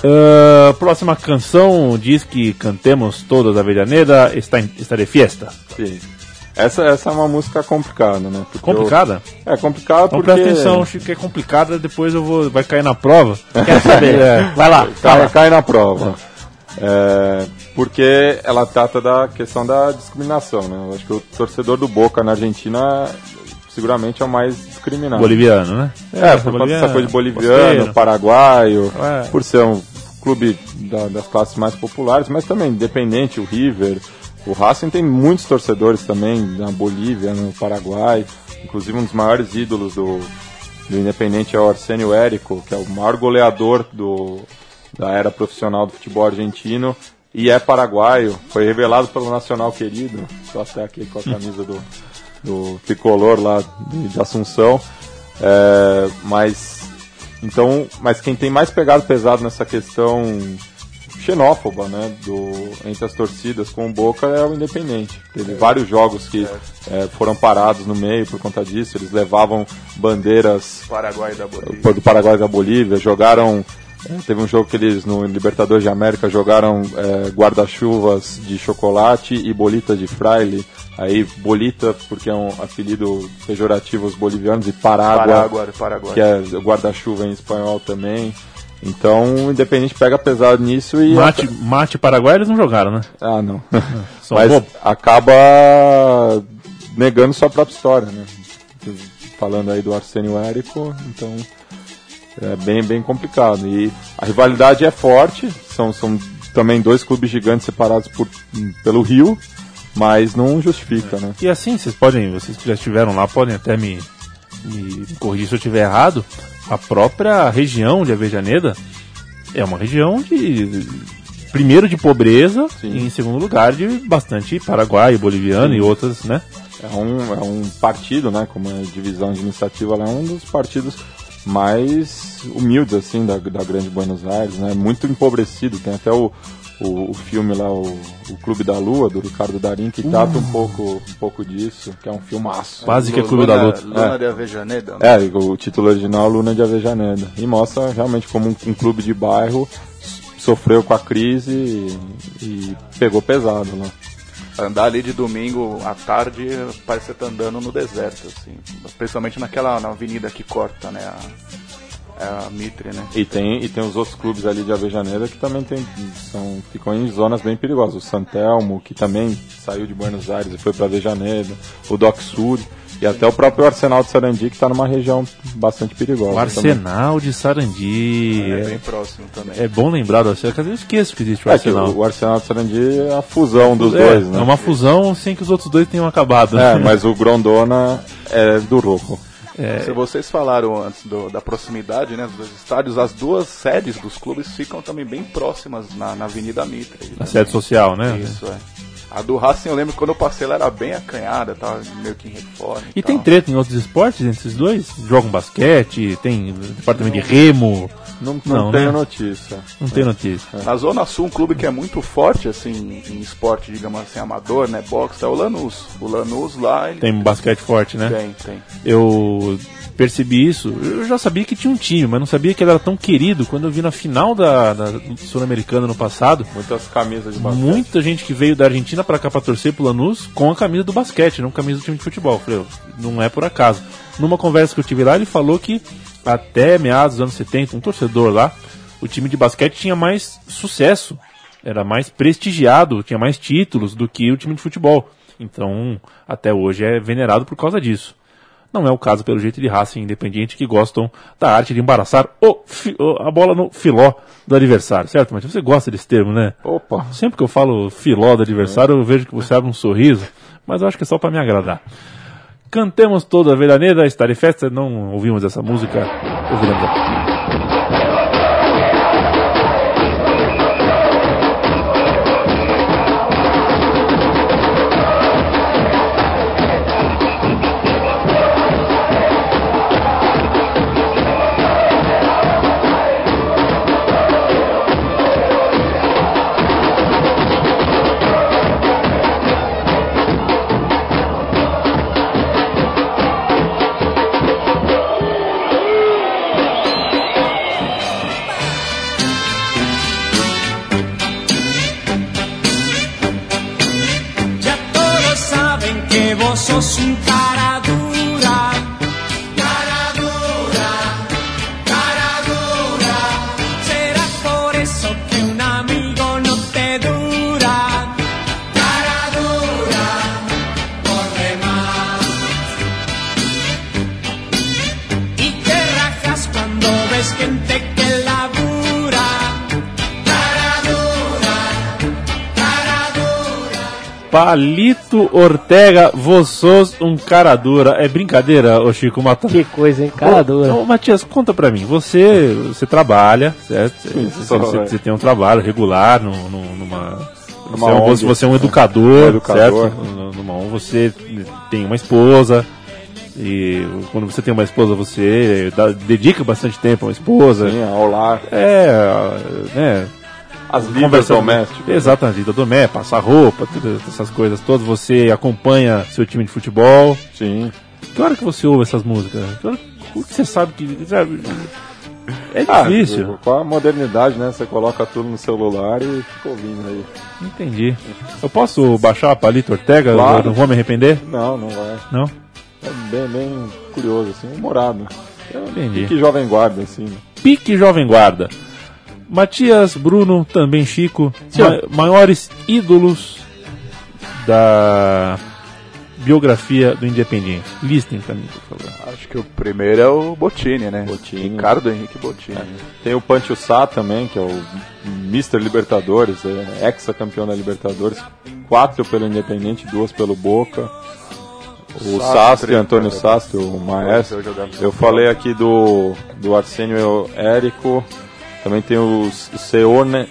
Ah, próxima canção diz que cantemos todos a Avellaneda, está, em- está de fiesta. Sim. Essa, essa é uma música complicada, né? Porque Complicada? eu- É complicada Então porque... presta atenção, Chico, que é complicada, depois eu vou. Vai cair na prova. Quer saber? É. Vai lá, Cai, cai na prova. É, porque ela trata da questão da discriminação, né? Eu acho que o torcedor do Boca na Argentina seguramente é o mais discriminado. Boliviano, né? É, por conta dessa coisa de boliviano, costeiro. paraguaio, É. por ser um clube da- das classes mais populares, mas também independente, o River, o Racing tem muitos torcedores também na Bolívia, no Paraguai, inclusive um dos maiores ídolos do, do Independente é o Arsenio Érico, que é o maior goleador do, da era profissional do futebol argentino. E é paraguaio, foi revelado pelo Nacional Querido, estou até aqui com a camisa do, do tricolor lá de, de Assunção, é, mas então, mas quem tem mais pegado pesado nessa questão xenófoba, né, do, entre as torcidas com o Boca é o Independente. Teve vários jogos que é, foram parados no meio por conta disso. Eles levavam bandeiras Paraguai Bolívia. do Paraguai da Bolívia, jogaram. eh, Teve um jogo que eles no Libertadores de América jogaram eh, guarda-chuvas de chocolate e bolitas de fraile. Aí bolita, porque é um apelido pejorativo aos bolivianos, e parágua, Paraguai, Paraguai. que é guarda-chuva em espanhol também. Então o Independente pega pesado nisso e. Mate, mate Paraguai eles não jogaram, né? Ah, não. Mas bobo. acaba negando sua própria história, né? Falando aí do Arsenio Érico, então é bem, bem complicado. E a rivalidade é forte, são, são também dois clubes gigantes separados por, pelo Rio, mas não justifica, né? E assim, vocês podem, vocês que já estiveram lá, podem até me, me corrigir se eu estiver errado. A própria região de Avejaneda é uma região de. Primeiro de pobreza Sim. e em segundo lugar de bastante paraguaio, boliviano e outras, né? É um, é um partido, né? Como é divisão ela é um dos partidos mais humildes, assim, da, da Grande Buenos Aires, né? Muito empobrecido. Tem até o, o, o filme lá, o, o Clube da Lua, do Ricardo Darim, que trata um pouco, um pouco disso, que é um filmaço. Quase que é Lu- Clube Luna, da Luta. Luna É. de Avejaneda. né? É, o título original Luna de Avejaneda. E mostra realmente como um, um clube de bairro sofreu com a crise e, e pegou pesado lá. Andar ali de domingo à tarde parece que você tá andando no deserto, assim. Principalmente naquela na avenida que corta, né? A, é a Mitre, né? E tem, e tem os outros clubes ali de Avejaneira que também tem, são, ficam em zonas bem perigosas. O Santelmo, que também saiu de Buenos Aires e foi para Avejaneira. O Doc Sur. E até o próprio Arsenal de Sarandi, que está numa região bastante perigosa. O Arsenal de Sarandi. É, É, bem próximo também. é bom lembrar do Arsenal, porque eu esqueço que existe o também. É Arsenal. o, Arsenal de Sarandi é a fusão dos é, dois, né? é uma fusão sem que os outros dois tenham acabado. É, mas o Grondona é do Rojo. Se vocês falaram antes do- da proximidade né, dos estádios, as duas sedes dos clubes ficam também bem próximas na, na Avenida Mitre. A sede social, né? Isso, é. A do Racing, eu lembro que quando eu passei, ela era bem acanhada, tava meio que em reforma. E tal. tem treta em outros esportes entre esses dois? Jogam basquete, tem departamento de remo. Não, não, Não, tenho né? notícia. Não tem notícia. Na Zona Sul, um clube que é muito forte, assim, em esporte, digamos assim, amador, né, boxe, é o Lanús. O Lanús lá, ele Tem basquete forte, né? tem, tem. Eu percebi isso. Eu já sabia que tinha um time, mas não sabia que ele era tão querido. Quando eu vi na final da, da Sul-Americana no passado, Muitas camisas de basquete. muita gente que veio da Argentina pra cá pra torcer pro Lanús com a camisa do basquete, não com a camisa do time de futebol. Eu Falei, "Oh, não é por acaso. Numa conversa que eu tive lá, ele falou que até meados dos anos 70, um torcedor lá, o time de basquete tinha mais sucesso, era mais prestigiado, tinha mais títulos do que o time de futebol. Então, até hoje é venerado por causa disso. Não é o caso, pelo jeito, de Racing Independiente que gostam da arte de embaraçar o a bola no filó do adversário, certo? Mas você gosta desse termo, né? Opa! Sempre que eu falo filó do adversário, eu vejo que você abre um sorriso, mas eu acho que é só para me agradar. Cantemos toda a Veraneda, estar em festa, não ouvimos essa música, ouviremos a Palito Ortega, vocês um cara dura. É brincadeira, ô Chico Mata? Que coisa, hein? Cara dura. Ô, ô, Matias, conta pra mim. Você, você trabalha, certo? Você, você- é. você tem um trabalho regular no, no- numa. Numa você, é um, ONG, você é um né? educador, Um educador. certo? Numa ONG, você tem uma esposa. E quando você tem uma esposa, você dá- dedica bastante tempo a uma esposa. Sim, ao lar. É, né? As Conversa- domésticas. Exato, a vida doméstica, passar roupa, todas essas coisas todas. Você acompanha seu time de futebol. Sim. Que hora que você ouve essas músicas? Que hora que você sabe que. É Ah, difícil. com a modernidade, né? Você coloca tudo no celular e fica ouvindo aí. Entendi. Eu posso baixar a Palito Ortega? Claro. Eu não vou me arrepender? Não, não vai. Não? É bem, bem curioso, assim, humorado. Entendi. Que jovem guarda, assim. né? Pique Jovem Guarda. Matias, Bruno, também Chico, ma- maiores ídolos da biografia do Independiente. Listem pra mim, por favor. Acho que o primeiro é o Bottini, né? Bottini. Ricardo Henrique Bottini. Tem o Pancho Sá também, que é o Mr. Libertadores, é ex-campeão da Libertadores. Quatro pelo Independente, duas pelo Boca. O Sastre, Sastre, Antônio. Sastre, o maestro. Eu falei aqui do, do Arsênio Érico. Também tem o Seone,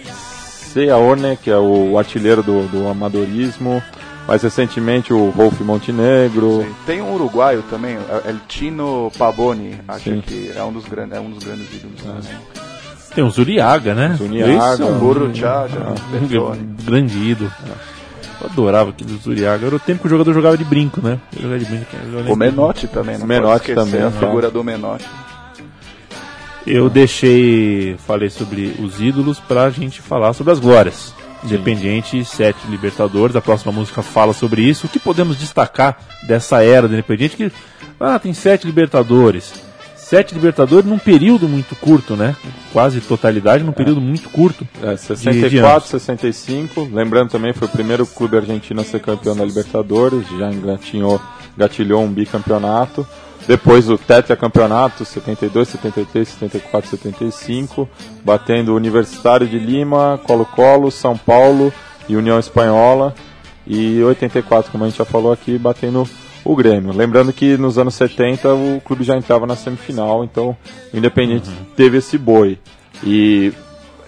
Seaone, que é o artilheiro do, do amadorismo. Mais recentemente o Wolf Montenegro. Sim. Tem um uruguaio também, é El Tino Paboni, acho Sim. que é um dos grandes, é um dos grandes ídolos. também. Tem o Zuriaga, né? Zuriaga, Esse é um Burro um Bertone. grande ídolo. Eu adorava aquele Zuriaga. Era o tempo que o jogador jogava de brinco, né? Jogava de brinco. O Menotti também, não Menotti pode esquecer também, a né? figura do Menotti. Eu deixei, falei sobre os ídolos pra gente falar sobre as glórias. Independiente, sete Libertadores. A próxima música fala sobre isso. O que podemos destacar dessa era do Independiente? Que, ah, tem sete Libertadores. Sete Libertadores num período muito curto, né? Quase totalidade num período muito curto. É, de 64, 65. Lembrando também, foi o primeiro clube argentino a ser campeão da Libertadores. Já engatinhou, gatilhou um bicampeonato. Depois o tetracampeonato, 72, 73, 74, 75. Batendo Universitário de Lima, Colo-Colo, São Paulo e União Espanhola. E 84, como a gente já falou aqui, batendo o Grêmio. Lembrando que nos anos 70 o clube já entrava na semifinal, então o Independente teve esse boi. E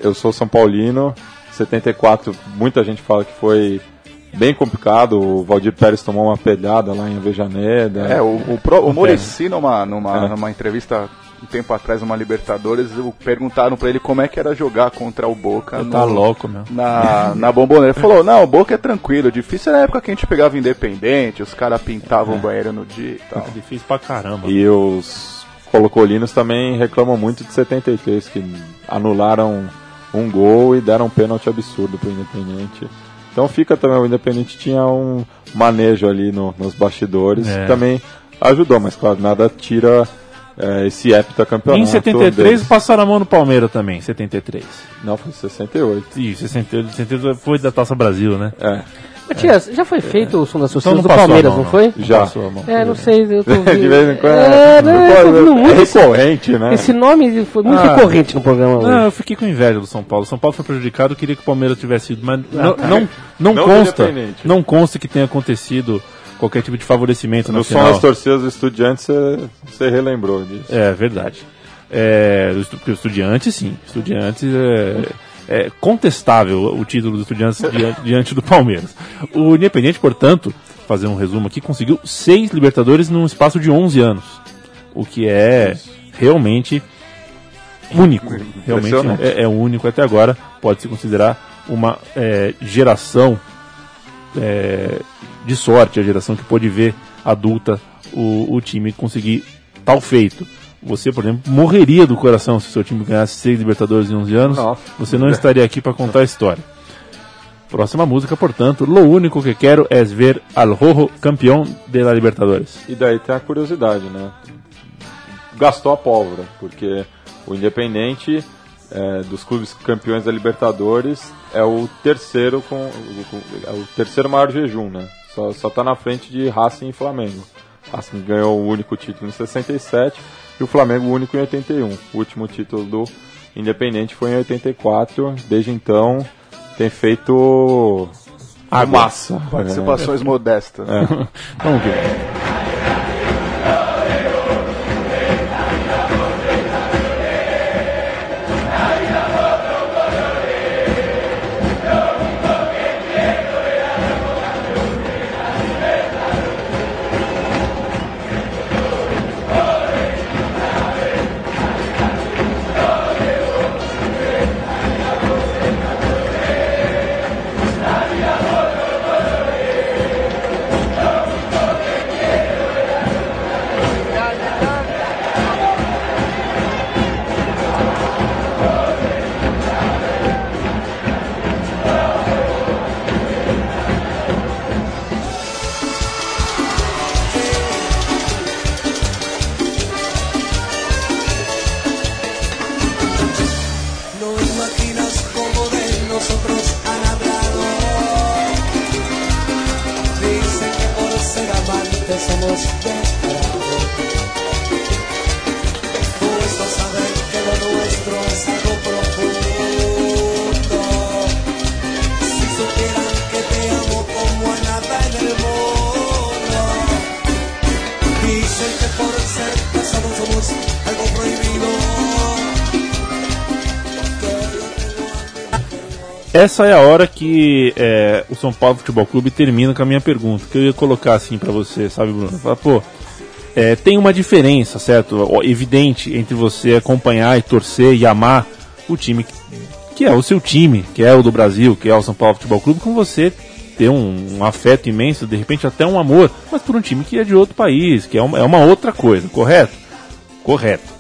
eu sou São Paulino, 74, muita gente fala que foi bem complicado. O Valdir Pérez tomou uma pedrada lá em Avejaneda. É, o, o, pro, o Muricy, numa, numa, É. numa entrevista um tempo atrás, numa Libertadores, perguntaram pra ele como é que era jogar contra o Boca no- Tá louco, meu. na, na bomboneira. Ele falou, não, o Boca é tranquilo, difícil era a época que a gente pegava independente, os caras pintavam o banheiro no dia e tal. É difícil pra caramba. E os colocolinos também reclamam muito de 73, que anularam um gol e deram um pênalti absurdo pro Independente. Então fica também, o Independente tinha um manejo ali no- nos bastidores, É. que também ajudou, mas claro, nada tira é, esse heptacampeonato. Em 73 deles. passaram a mão no Palmeiras também, 73. Não, foi 68. Ih, 68, 68 foi da Taça Brasil, né? É, Matias, já foi feito o som das Então torcidas não do Palmeiras, mão, não foi? já. Passou a mão. É, não sei, eu tô. De vez em quando. É, né, eu tô ouvindo é muito esse, recorrente, né? esse nome, foi muito Ah. recorrente no programa Não, hoje. eu fiquei com inveja do São Paulo. São Paulo foi prejudicado, eu queria que o Palmeiras tivesse ido, mas Ah, não, tá. não, não, Não consta, não consta que tenha acontecido qualquer tipo de favorecimento No na som final. das torcidas do Estudiantes, você- relembrou disso. É verdade. É, Estudiantes, sim. Estudiantes é, é contestável o título do Estudiantes diante, diante do Palmeiras. O Independente, portanto, fazer um resumo aqui, conseguiu seis Libertadores num espaço de 11 anos. O que é realmente único. Realmente é, é único até agora. Pode se considerar uma é, geração é, de sorte, a geração que pôde ver adulta o, o time conseguir tal feito. Você, por exemplo, morreria do coração se seu time ganhasse seis Libertadores em 11 anos. Nossa. Você não estaria aqui para contar a história. Próxima música, portanto, Lo único que quero é ver al Rojo campeão de la Libertadores. E daí tem a curiosidade, né? Gastou a pólvora, porque o Independente é, dos clubes campeões da Libertadores é o terceiro com, com- é o terceiro maior jejum, né? Só, só tá na frente de Racing e Flamengo. Racing ganhou o único título em 67 e o Flamengo único em 81. O último título do Independente foi em 84. Desde então tem feito a massa. Participações modestas. Vamos ver. Essa é a hora que é, o São Paulo Futebol Clube termina com a minha pergunta, que eu ia colocar assim pra você, sabe, Bruno? Falar, pô, é, tem uma diferença, certo? Evidente entre você acompanhar e torcer e amar o time que, que é o seu time, que é o do Brasil, que é o São Paulo Futebol Clube, com você ter um, um afeto imenso, de repente até um amor, mas por um time que é de outro país, que é uma, é uma outra coisa, correto? Correto.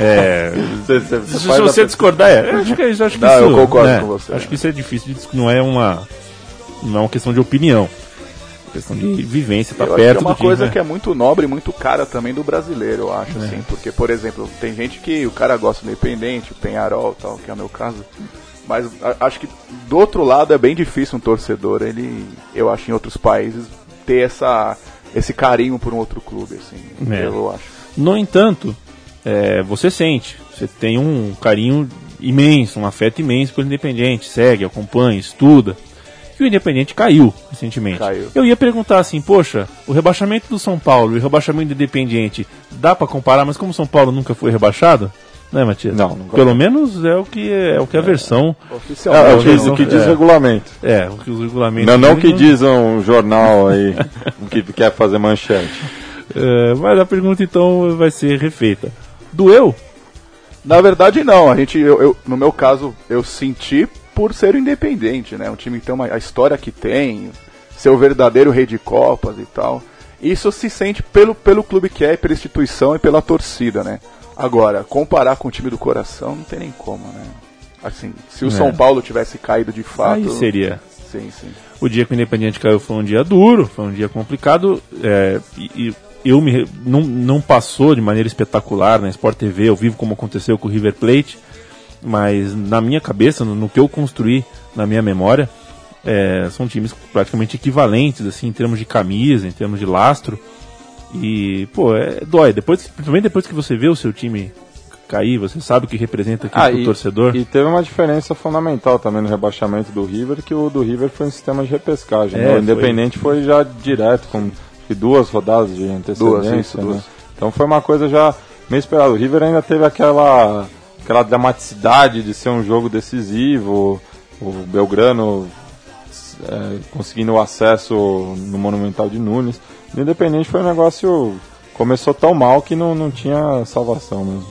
É, Você- você- você se você discordar, é, eu acho que, eu acho que Não, isso, eu concordo né, com você. Acho que isso é difícil, de, não é uma não é uma questão de opinião, é questão de vivência, tá Eu acho que é perto uma time, coisa né? que é muito nobre e muito cara também do brasileiro, eu acho, É. assim. Porque, por exemplo, tem gente que o cara gosta do Independente, o Penharol tal, que é o meu caso. Mas a- acho que do outro lado é bem difícil um torcedor, ele, eu acho, em outros países, ter essa, esse carinho por um outro clube, assim. É. Eu acho. No entanto, é, você sente, você tem um carinho imenso, um afeto imenso pelo Independente, segue, acompanha, estuda. E o Independente caiu recentemente. Caiu. Eu ia perguntar assim, poxa, o rebaixamento do São Paulo e o rebaixamento do Independente, dá pra comparar, mas como o São Paulo nunca foi rebaixado, né, Matias? Não, Pelo menos é o que é, é o que a versão É, Oficialmente. é o que, não, o que diz é. regulamento. é, o que os regulamentos Não, não que dizem, diz um jornal aí que quer fazer manchete. É, mas a pergunta então vai ser refeita. Doeu? Na verdade, não. A gente, eu, eu- no meu caso, eu senti por ser independente, né? Um time que tem uma, a história que tem, ser o verdadeiro rei de Copas e tal. Isso se sente pelo, pelo clube que é, pela instituição e pela torcida, né? Agora, comparar com o time do coração não tem nem como, né? Assim, se o É. São Paulo tivesse caído de fato. Aí seria. Sim, sim. O dia que o Independiente caiu foi um dia duro, foi um dia complicado. é, e, e eu me não, não passou de maneira espetacular na Sport TV, ao vivo, como aconteceu com o River Plate. Mas na minha cabeça, no, no que eu construí na minha memória, é, são times praticamente equivalentes, assim, em termos de camisa, em termos de lastro. E, pô, é, dói. Depois, principalmente depois que você vê o seu time cair, você sabe o que representa aquilo pro e, torcedor. e teve uma diferença fundamental também no rebaixamento do River, que o do River foi um sistema de repescagem. É, né? O Independente foi. já direto, com que duas rodadas de antecedência. Duas, isso, né? duas. Então foi uma coisa já meio esperada. O River ainda teve aquela, aquela dramaticidade de ser um jogo decisivo, o Belgrano é, conseguindo o acesso no Monumental de Nunes. O Independente foi um negócio. Começou tão mal que não, não tinha salvação mesmo.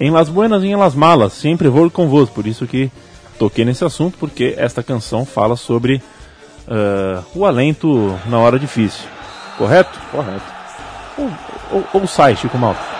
Em Las Buenas e em Las Malas, sempre vou convosco. Por isso que toquei nesse assunto, porque esta canção fala sobre ah, o alento na hora difícil. Correto? Correto. Ou, ou, ou sai, Chico Malta.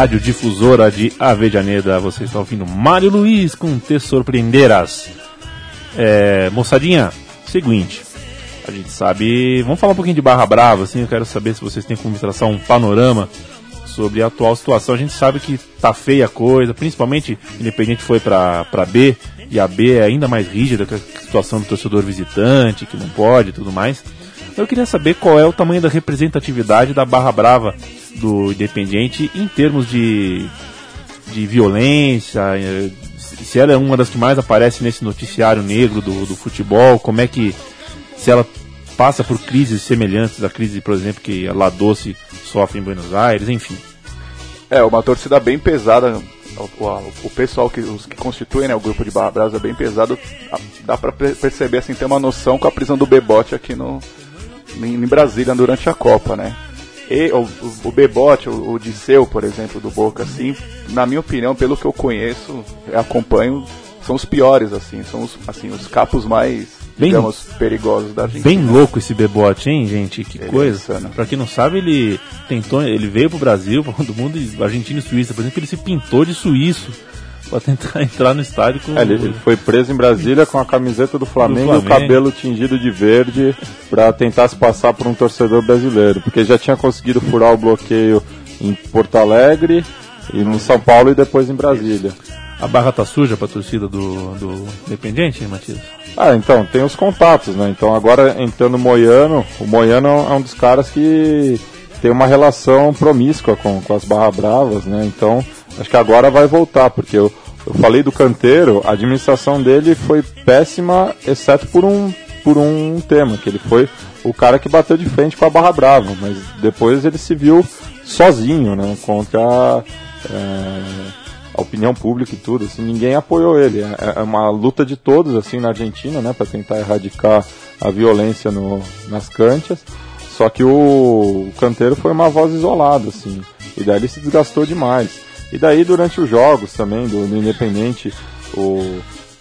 Rádio difusora de Avejaneda. Você está ouvindo Mário Luiz com Te Surpreenderas. É, moçadinha, seguinte. A gente sabe. Vamos falar um pouquinho de Barra Brava, assim. Eu quero saber se vocês têm como traçar um panorama sobre a atual situação. A gente sabe que tá feia a coisa, principalmente Independente foi pra B, e a B é ainda mais rígida com a situação do torcedor visitante, que não pode e tudo mais. Eu queria saber qual é o tamanho da representatividade da Barra Brava do Independiente em termos de, de violência, eh, se ela é uma das que mais aparece nesse noticiário negro do, do futebol, como é que se ela passa por crises semelhantes à crise, por exemplo, que a La Doce sofre em Buenos Aires, enfim. É, uma torcida bem pesada. O, o- o pessoal que os que constituem né, o grupo de Barra Brasa é bem pesado. Dá per- perceber assim, ter uma noção com a prisão do Bebote aqui no em, em Brasília durante a Copa, né? E o, o, Bebote, o, o Disseu, por exemplo, do Boca, assim, na minha opinião, pelo que eu conheço, acompanho, são os piores, assim, são os, assim, os capos mais, Bem- digamos, perigosos da Argentina. Bem louco esse bebote, hein, gente? Que Ele é coisa. insano. pra quem não sabe, ele tentou, ele veio pro Brasil, todo mundo, Argentina e Suíça, por exemplo, ele se pintou de suíço pra tentar entrar no estádio com É, ele, ele foi preso em Brasília com a camiseta do Flamengo, Do e o Flamengo. cabelo tingido de verde pra tentar se passar por um torcedor brasileiro, porque já tinha conseguido furar o bloqueio em Porto Alegre, e em São Paulo e depois em Brasília. A barra tá suja pra torcida do, do Independiente, hein, Matias? Ah, então, tem os contatos, né? Então agora entrando o Moiano, o Moiano é um dos caras que tem uma relação promíscua com, com as Barra Bravas, né? Então, acho que agora vai voltar, porque eu, eu falei do canteiro, a administração dele foi péssima, exceto por um, por um tema, que ele foi o cara que bateu de frente com a Barra Brava, mas depois ele se viu sozinho, né? Contra é, a opinião pública e tudo, assim, ninguém apoiou ele. É, é uma luta de todos, assim, na Argentina, né, para tentar erradicar a violência no, nas canchas. Só que o, o canteiro foi uma voz isolada, assim, e daí ele se desgastou demais. E daí, durante os jogos também, do, do Independente, o,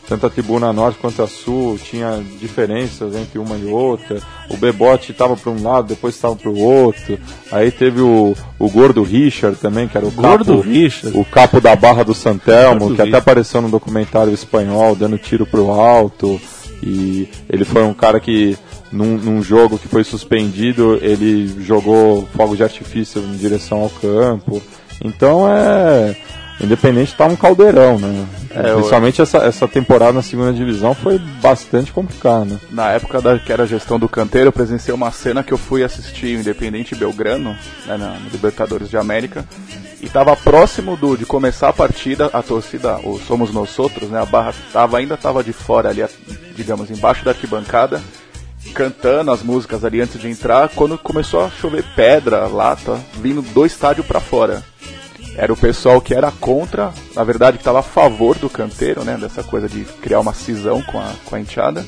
tanto a tribuna norte quanto a sul tinha diferenças entre uma e outra. O Bebote estava para um lado, depois estava para o outro. Aí teve o, o Gordo Richard também, que era o Gordo capo, Richard. o capo da Barra do Santelmo, Gordo que até apareceu no documentário espanhol, dando tiro pro alto. E ele foi um cara que, num, num jogo que foi suspendido, ele jogou fogo de artifício em direção ao campo. Então é. o Independente tá um caldeirão, né? É, Principalmente essa, essa temporada na segunda divisão foi bastante complicada. Na época da, que era a gestão do canteiro, eu presenciei uma cena que eu fui assistir o Independente Belgrano, né, na, no Libertadores de América, e tava próximo do, de começar a partida, a torcida, o Somos Nós Outros, né, a barra tava, ainda tava de fora ali, digamos, embaixo da arquibancada, cantando as músicas ali antes de entrar, quando começou a chover pedra, lata, vindo do estádio para fora. Era o pessoal que era contra, na verdade que estava a favor do canteiro, né? Dessa coisa de criar uma cisão com a, com a enteada.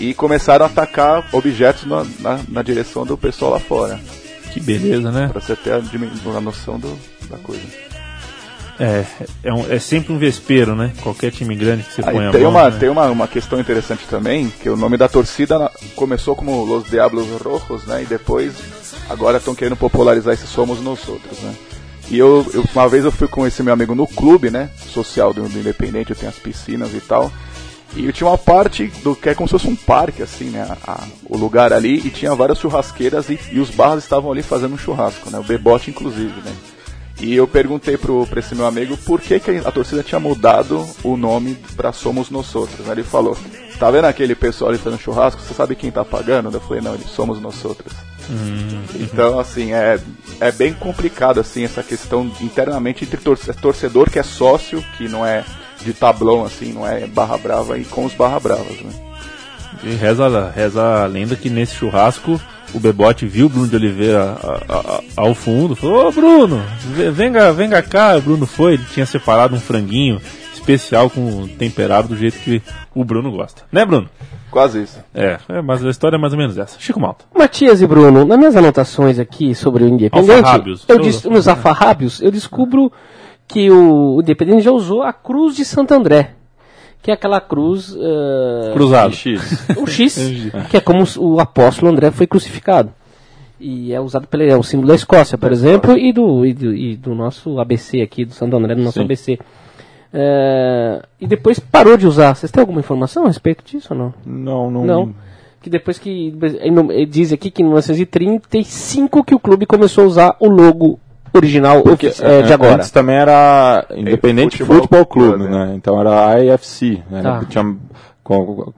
E começaram a atacar objetos na, na, na direção do pessoal lá fora. Que beleza, né? Pra você ter a, a noção do, da coisa. É, é, um- é sempre um vespeiro, né? Qualquer time grande que você põe Aí a tem, mão, uma, né? tem uma, uma questão interessante também, que o nome da torcida começou como Los Diablos Rojos, né? E depois, agora estão querendo popularizar esse Somos Nós Outros, né? E eu, eu- uma vez eu fui com esse meu amigo no clube, né? Social do, do Independente, eu tenho as piscinas e tal. E tinha uma parte do que é como se fosse um parque, assim, né? a- a- o lugar ali, e tinha várias churrasqueiras e, e os barras estavam ali fazendo um churrasco, né? O Bebote, inclusive, né? E eu perguntei pro, pra esse meu amigo por que, que a torcida tinha mudado o nome pra Somos Nós. Aí ele falou, tá vendo aquele pessoal ali fazendo churrasco? Você sabe quem tá pagando? Eu falei, não, eles somos Nós Outros. Então, assim, é, é bem complicado, assim, essa questão internamente entre torce- torcedor que é sócio, que não é de tablão, assim, não é barra brava, e com os barra bravas, né? E reza, reza a lenda que nesse churrasco o Bebote viu o Bruno de Oliveira a- a- a- ao fundo, falou, ô Bruno, ve- venga, venga cá, o Bruno foi, ele tinha separado um franguinho especial com temperado do jeito que o Bruno gosta. Né, Bruno? Quase isso. É, é, mas a história é mais ou menos essa. Chico Malta. Matias e Bruno, nas minhas anotações aqui sobre o Independente, eu des- nos alfarrábios, eu descubro que o, o Independente já usou a cruz de Santo André, que é aquela cruz, eh, Cruzado. X. o X, que é como o apóstolo André foi crucificado. E é usado pelo é o símbolo da Escócia, por exemplo, e do, e, do, e do nosso ABC aqui, do Santo André, do nosso Sim. ABC. É, e depois parou de usar. Vocês têm alguma informação a respeito disso ou não? Não, não. Não. Que depois que. ele Diz aqui que em 1935 que o clube começou a usar o logo original Porque, ofici- é, de é, agora. Antes também era Independente Futebol Futebol Clube, Clube, né? Então era IFC, né? Tá. Tinha com-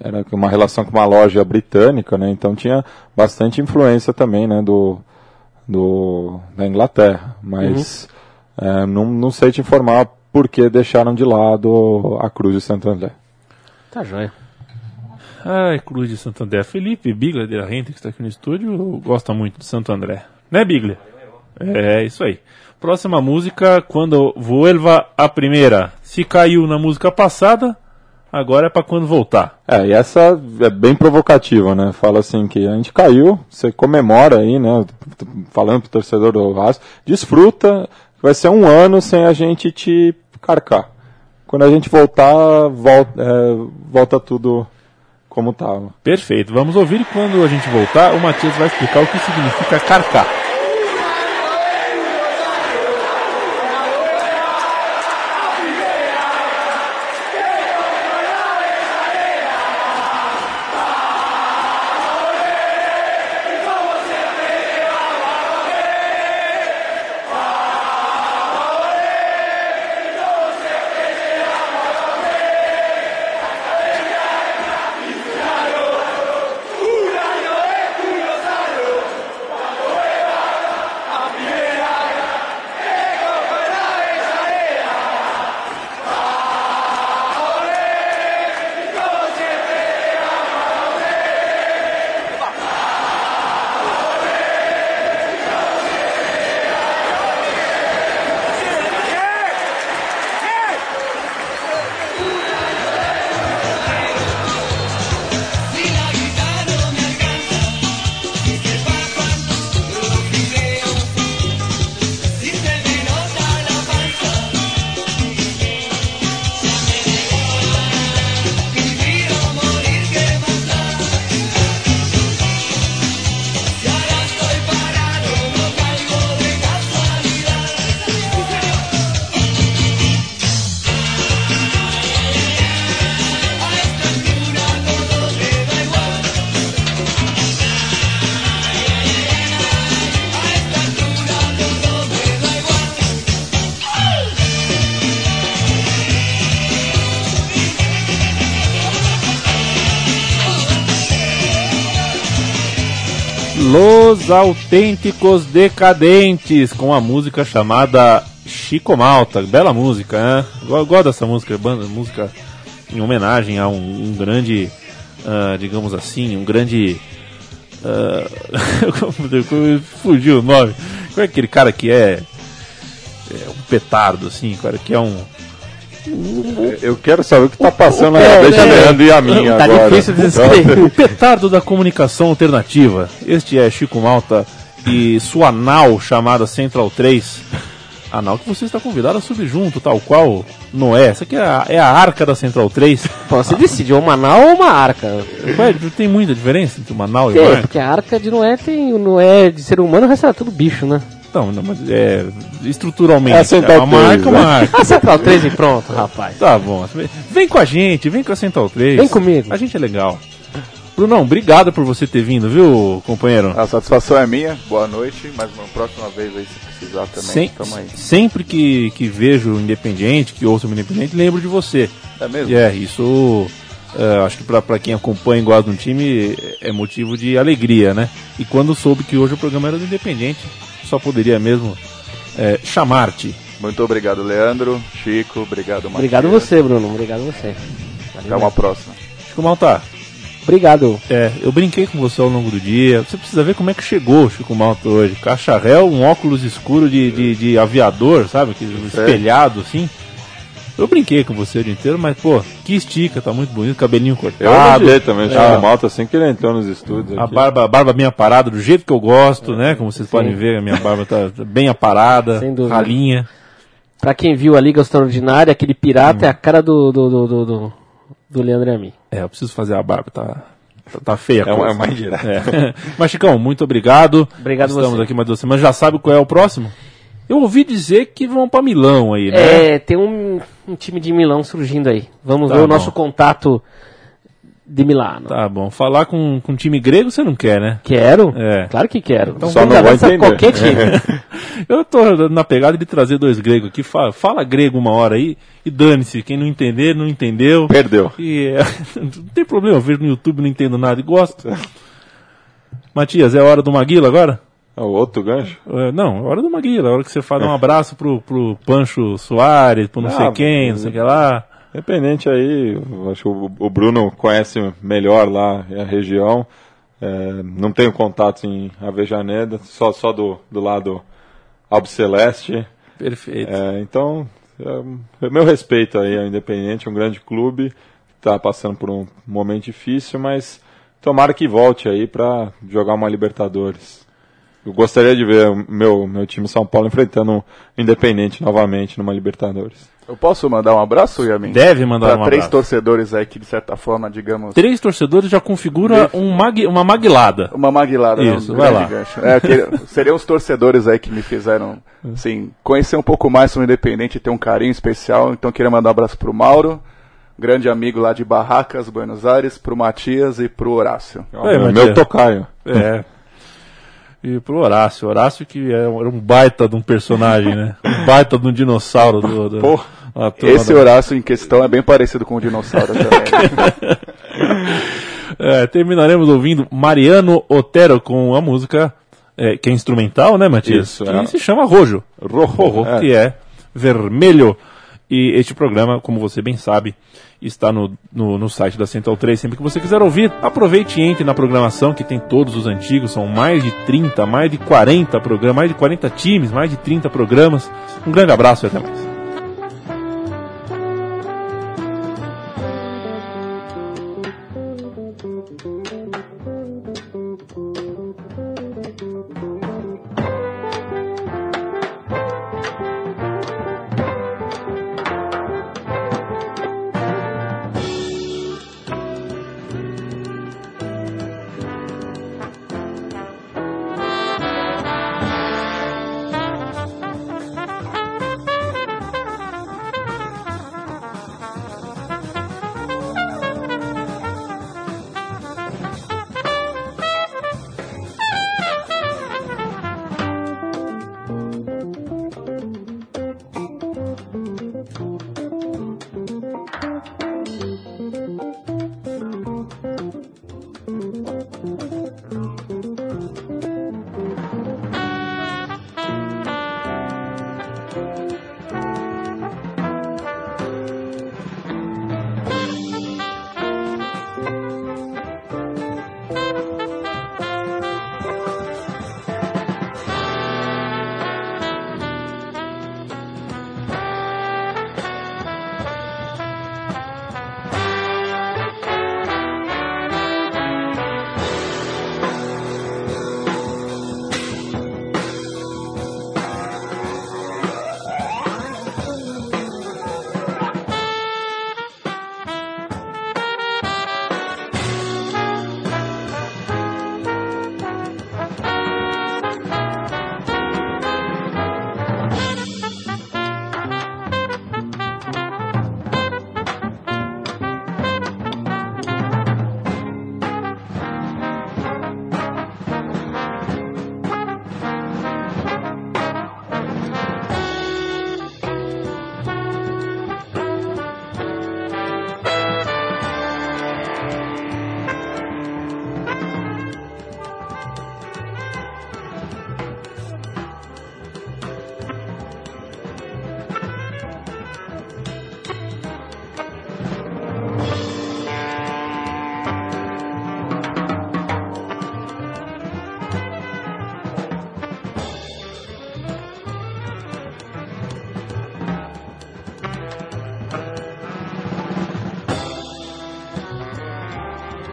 era uma relação com uma loja britânica, né? Então tinha bastante influência também, né? Do, do da Inglaterra, mas Uhum. é, não, não sei te informar por que deixaram de lado a Cruz de Santo André. Tá joia. Ai, Cruz de Santo André. Felipe Bigler de la Rente, que está aqui no estúdio, gosta muito de Santo André. Né, Bigler? É, isso aí. Próxima música, quando vuelva a primeira. Se caiu na música passada, agora é pra quando voltar. É, e essa é bem provocativa, né? Fala assim que a gente caiu, você comemora aí, né? Falando pro torcedor do Vasco, desfruta, vai ser um ano sem a gente te carcar. Quando a gente voltar, volta, é, volta tudo como tava. Perfeito. Vamos ouvir quando a gente voltar, o Matias vai explicar o que significa carcar. Autênticos Decadentes, com a música chamada Chico Malta. Bela música, né? Eu gosto dessa música, banda, música em homenagem a um, um grande, ah, digamos assim, um grande. como- fugiu o nome. Qual é aquele cara que é, é um petardo, assim, cara, que é um. Eu quero saber o que tá passando na é, cabeça é. do Leandro e a minha Tá agora. difícil de dizer. O petardo da comunicação alternativa. Este é Chico Malta e sua nau chamada Central 3. A nau que você está convidado a subir junto, tal qual Noé. Essa aqui é a, é a arca da Central 3. Pô, você decide, ou uma nau ou uma arca. Ué, tem muita diferença entre uma nau e É, uma arca? porque a arca de Noé tem o Noé de ser humano, o resto era tudo bicho, né? Não, não, mas é, estruturalmente. É a Central uma 3, arca é uma né? arca. A Central 3 e pronto, rapaz. Tá bom. Vem com a gente, vem com a Central 3. Vem comigo. A gente é legal. Brunão, obrigado por você ter vindo, viu, companheiro? A satisfação é minha. Boa noite. Mas uma próxima vez aí, se precisar também, Sem- tamo aí. sempre que, que vejo o Independente, que ouço o Independente, lembro de você. É mesmo? E é, isso é, acho que pra, pra quem acompanha e gosta de um time é motivo de alegria, né? E quando soube que hoje o programa era do Independente, só poderia mesmo é, chamar-te. Muito obrigado, Leandro, Chico, obrigado, Matias. Obrigado você, Bruno. Obrigado você. Até uma próxima. Chico Malta, Obrigado. é, eu brinquei com você ao longo do dia. Você precisa ver como é que chegou o Chico Malta hoje. Cacharel, um óculos escuro de, de, de aviador, sabe? Aquele espelhado assim. Eu brinquei com você o dia inteiro, mas, pô, que estica, tá muito bonito, cabelinho cortado. Eu elogiei também, o Chico É. Malta, assim que ele entrou nos estúdios. A aqui. barba, a barba bem aparada, do jeito que eu gosto, né? Como vocês podem ver, a minha barba tá bem aparada, Sem dúvida. ralinha. Pra quem viu a Liga Extraordinária, aquele pirata é a cara do, do, do, do, do, do Leandro e a mim. É, eu preciso fazer a barba, tá, Tá, tá feia a É coisa. é uma indireta. É. Mas, Chicão, muito obrigado. Obrigado Estamos você. aqui mais duas semanas. Já sabe qual é o próximo? Eu ouvi dizer que vão pra Milão aí, né? É, tem um, um time de Milão surgindo aí. Vamos Tá ver o bom. nosso contato de Milano. Tá bom. Falar com, com time grego você não quer, né? Quero? É. Claro que quero. Então Só não avançar entender. qualquer time. Eu tô na pegada de trazer dois gregos aqui. Fala, fala grego uma hora aí e dane-se. Quem não entender, não entendeu. Perdeu. E é, não tem problema, eu vejo no YouTube, não entendo nada e gosto. Matias, é hora do Maguila agora? É o outro gancho? É, não, é hora do Maguila, é hora que você faz um abraço pro, pro Pancho Soares, pro não sei Ah, quem, não sei o que lá. Independente aí, acho que o, Bruno conhece melhor lá a região. É, não tenho contatos em Avejaneda, só, só do, do lado Albiceleste. Perfeito. É, então, é, meu respeito aí ao Independente, um grande clube, está passando por um momento difícil, mas tomara que volte aí para jogar uma Libertadores. Eu gostaria de ver o meu, meu time São Paulo enfrentando o Independente novamente numa Libertadores. Eu posso mandar um abraço, Yamin? Deve mandar Para um três abraço. torcedores aí que, de certa forma, digamos... Três torcedores já configura um mag, uma maguilada. Uma maguilada, né? Isso, um vai lá. É, que- seriam os torcedores aí que me fizeram, assim, conhecer um pouco mais sobre o Independente e ter um carinho especial. Então, queria mandar um abraço pro Mauro, grande amigo lá de Barracas, Buenos Aires, pro Matias e pro Horácio. É, meu tocaio. É. E pro Horácio. Horácio que era um era um baita de um personagem, né? Um baita de um dinossauro do. do Pô, Esse da- Horácio em questão é bem parecido com o dinossauro também. É, terminaremos ouvindo Mariano Otero com a música é, que é instrumental, né, Matias? Isso, que é. se chama Rojo. Rojo, é. que é vermelho. E este programa, como você bem sabe, está no, no, no site da Central 3. Sempre que você quiser ouvir, aproveite e entre na programação, que tem todos os antigos, são mais de 30, mais de 40 programas, mais de 40 times, mais de 30 programas. Um grande abraço e até mais.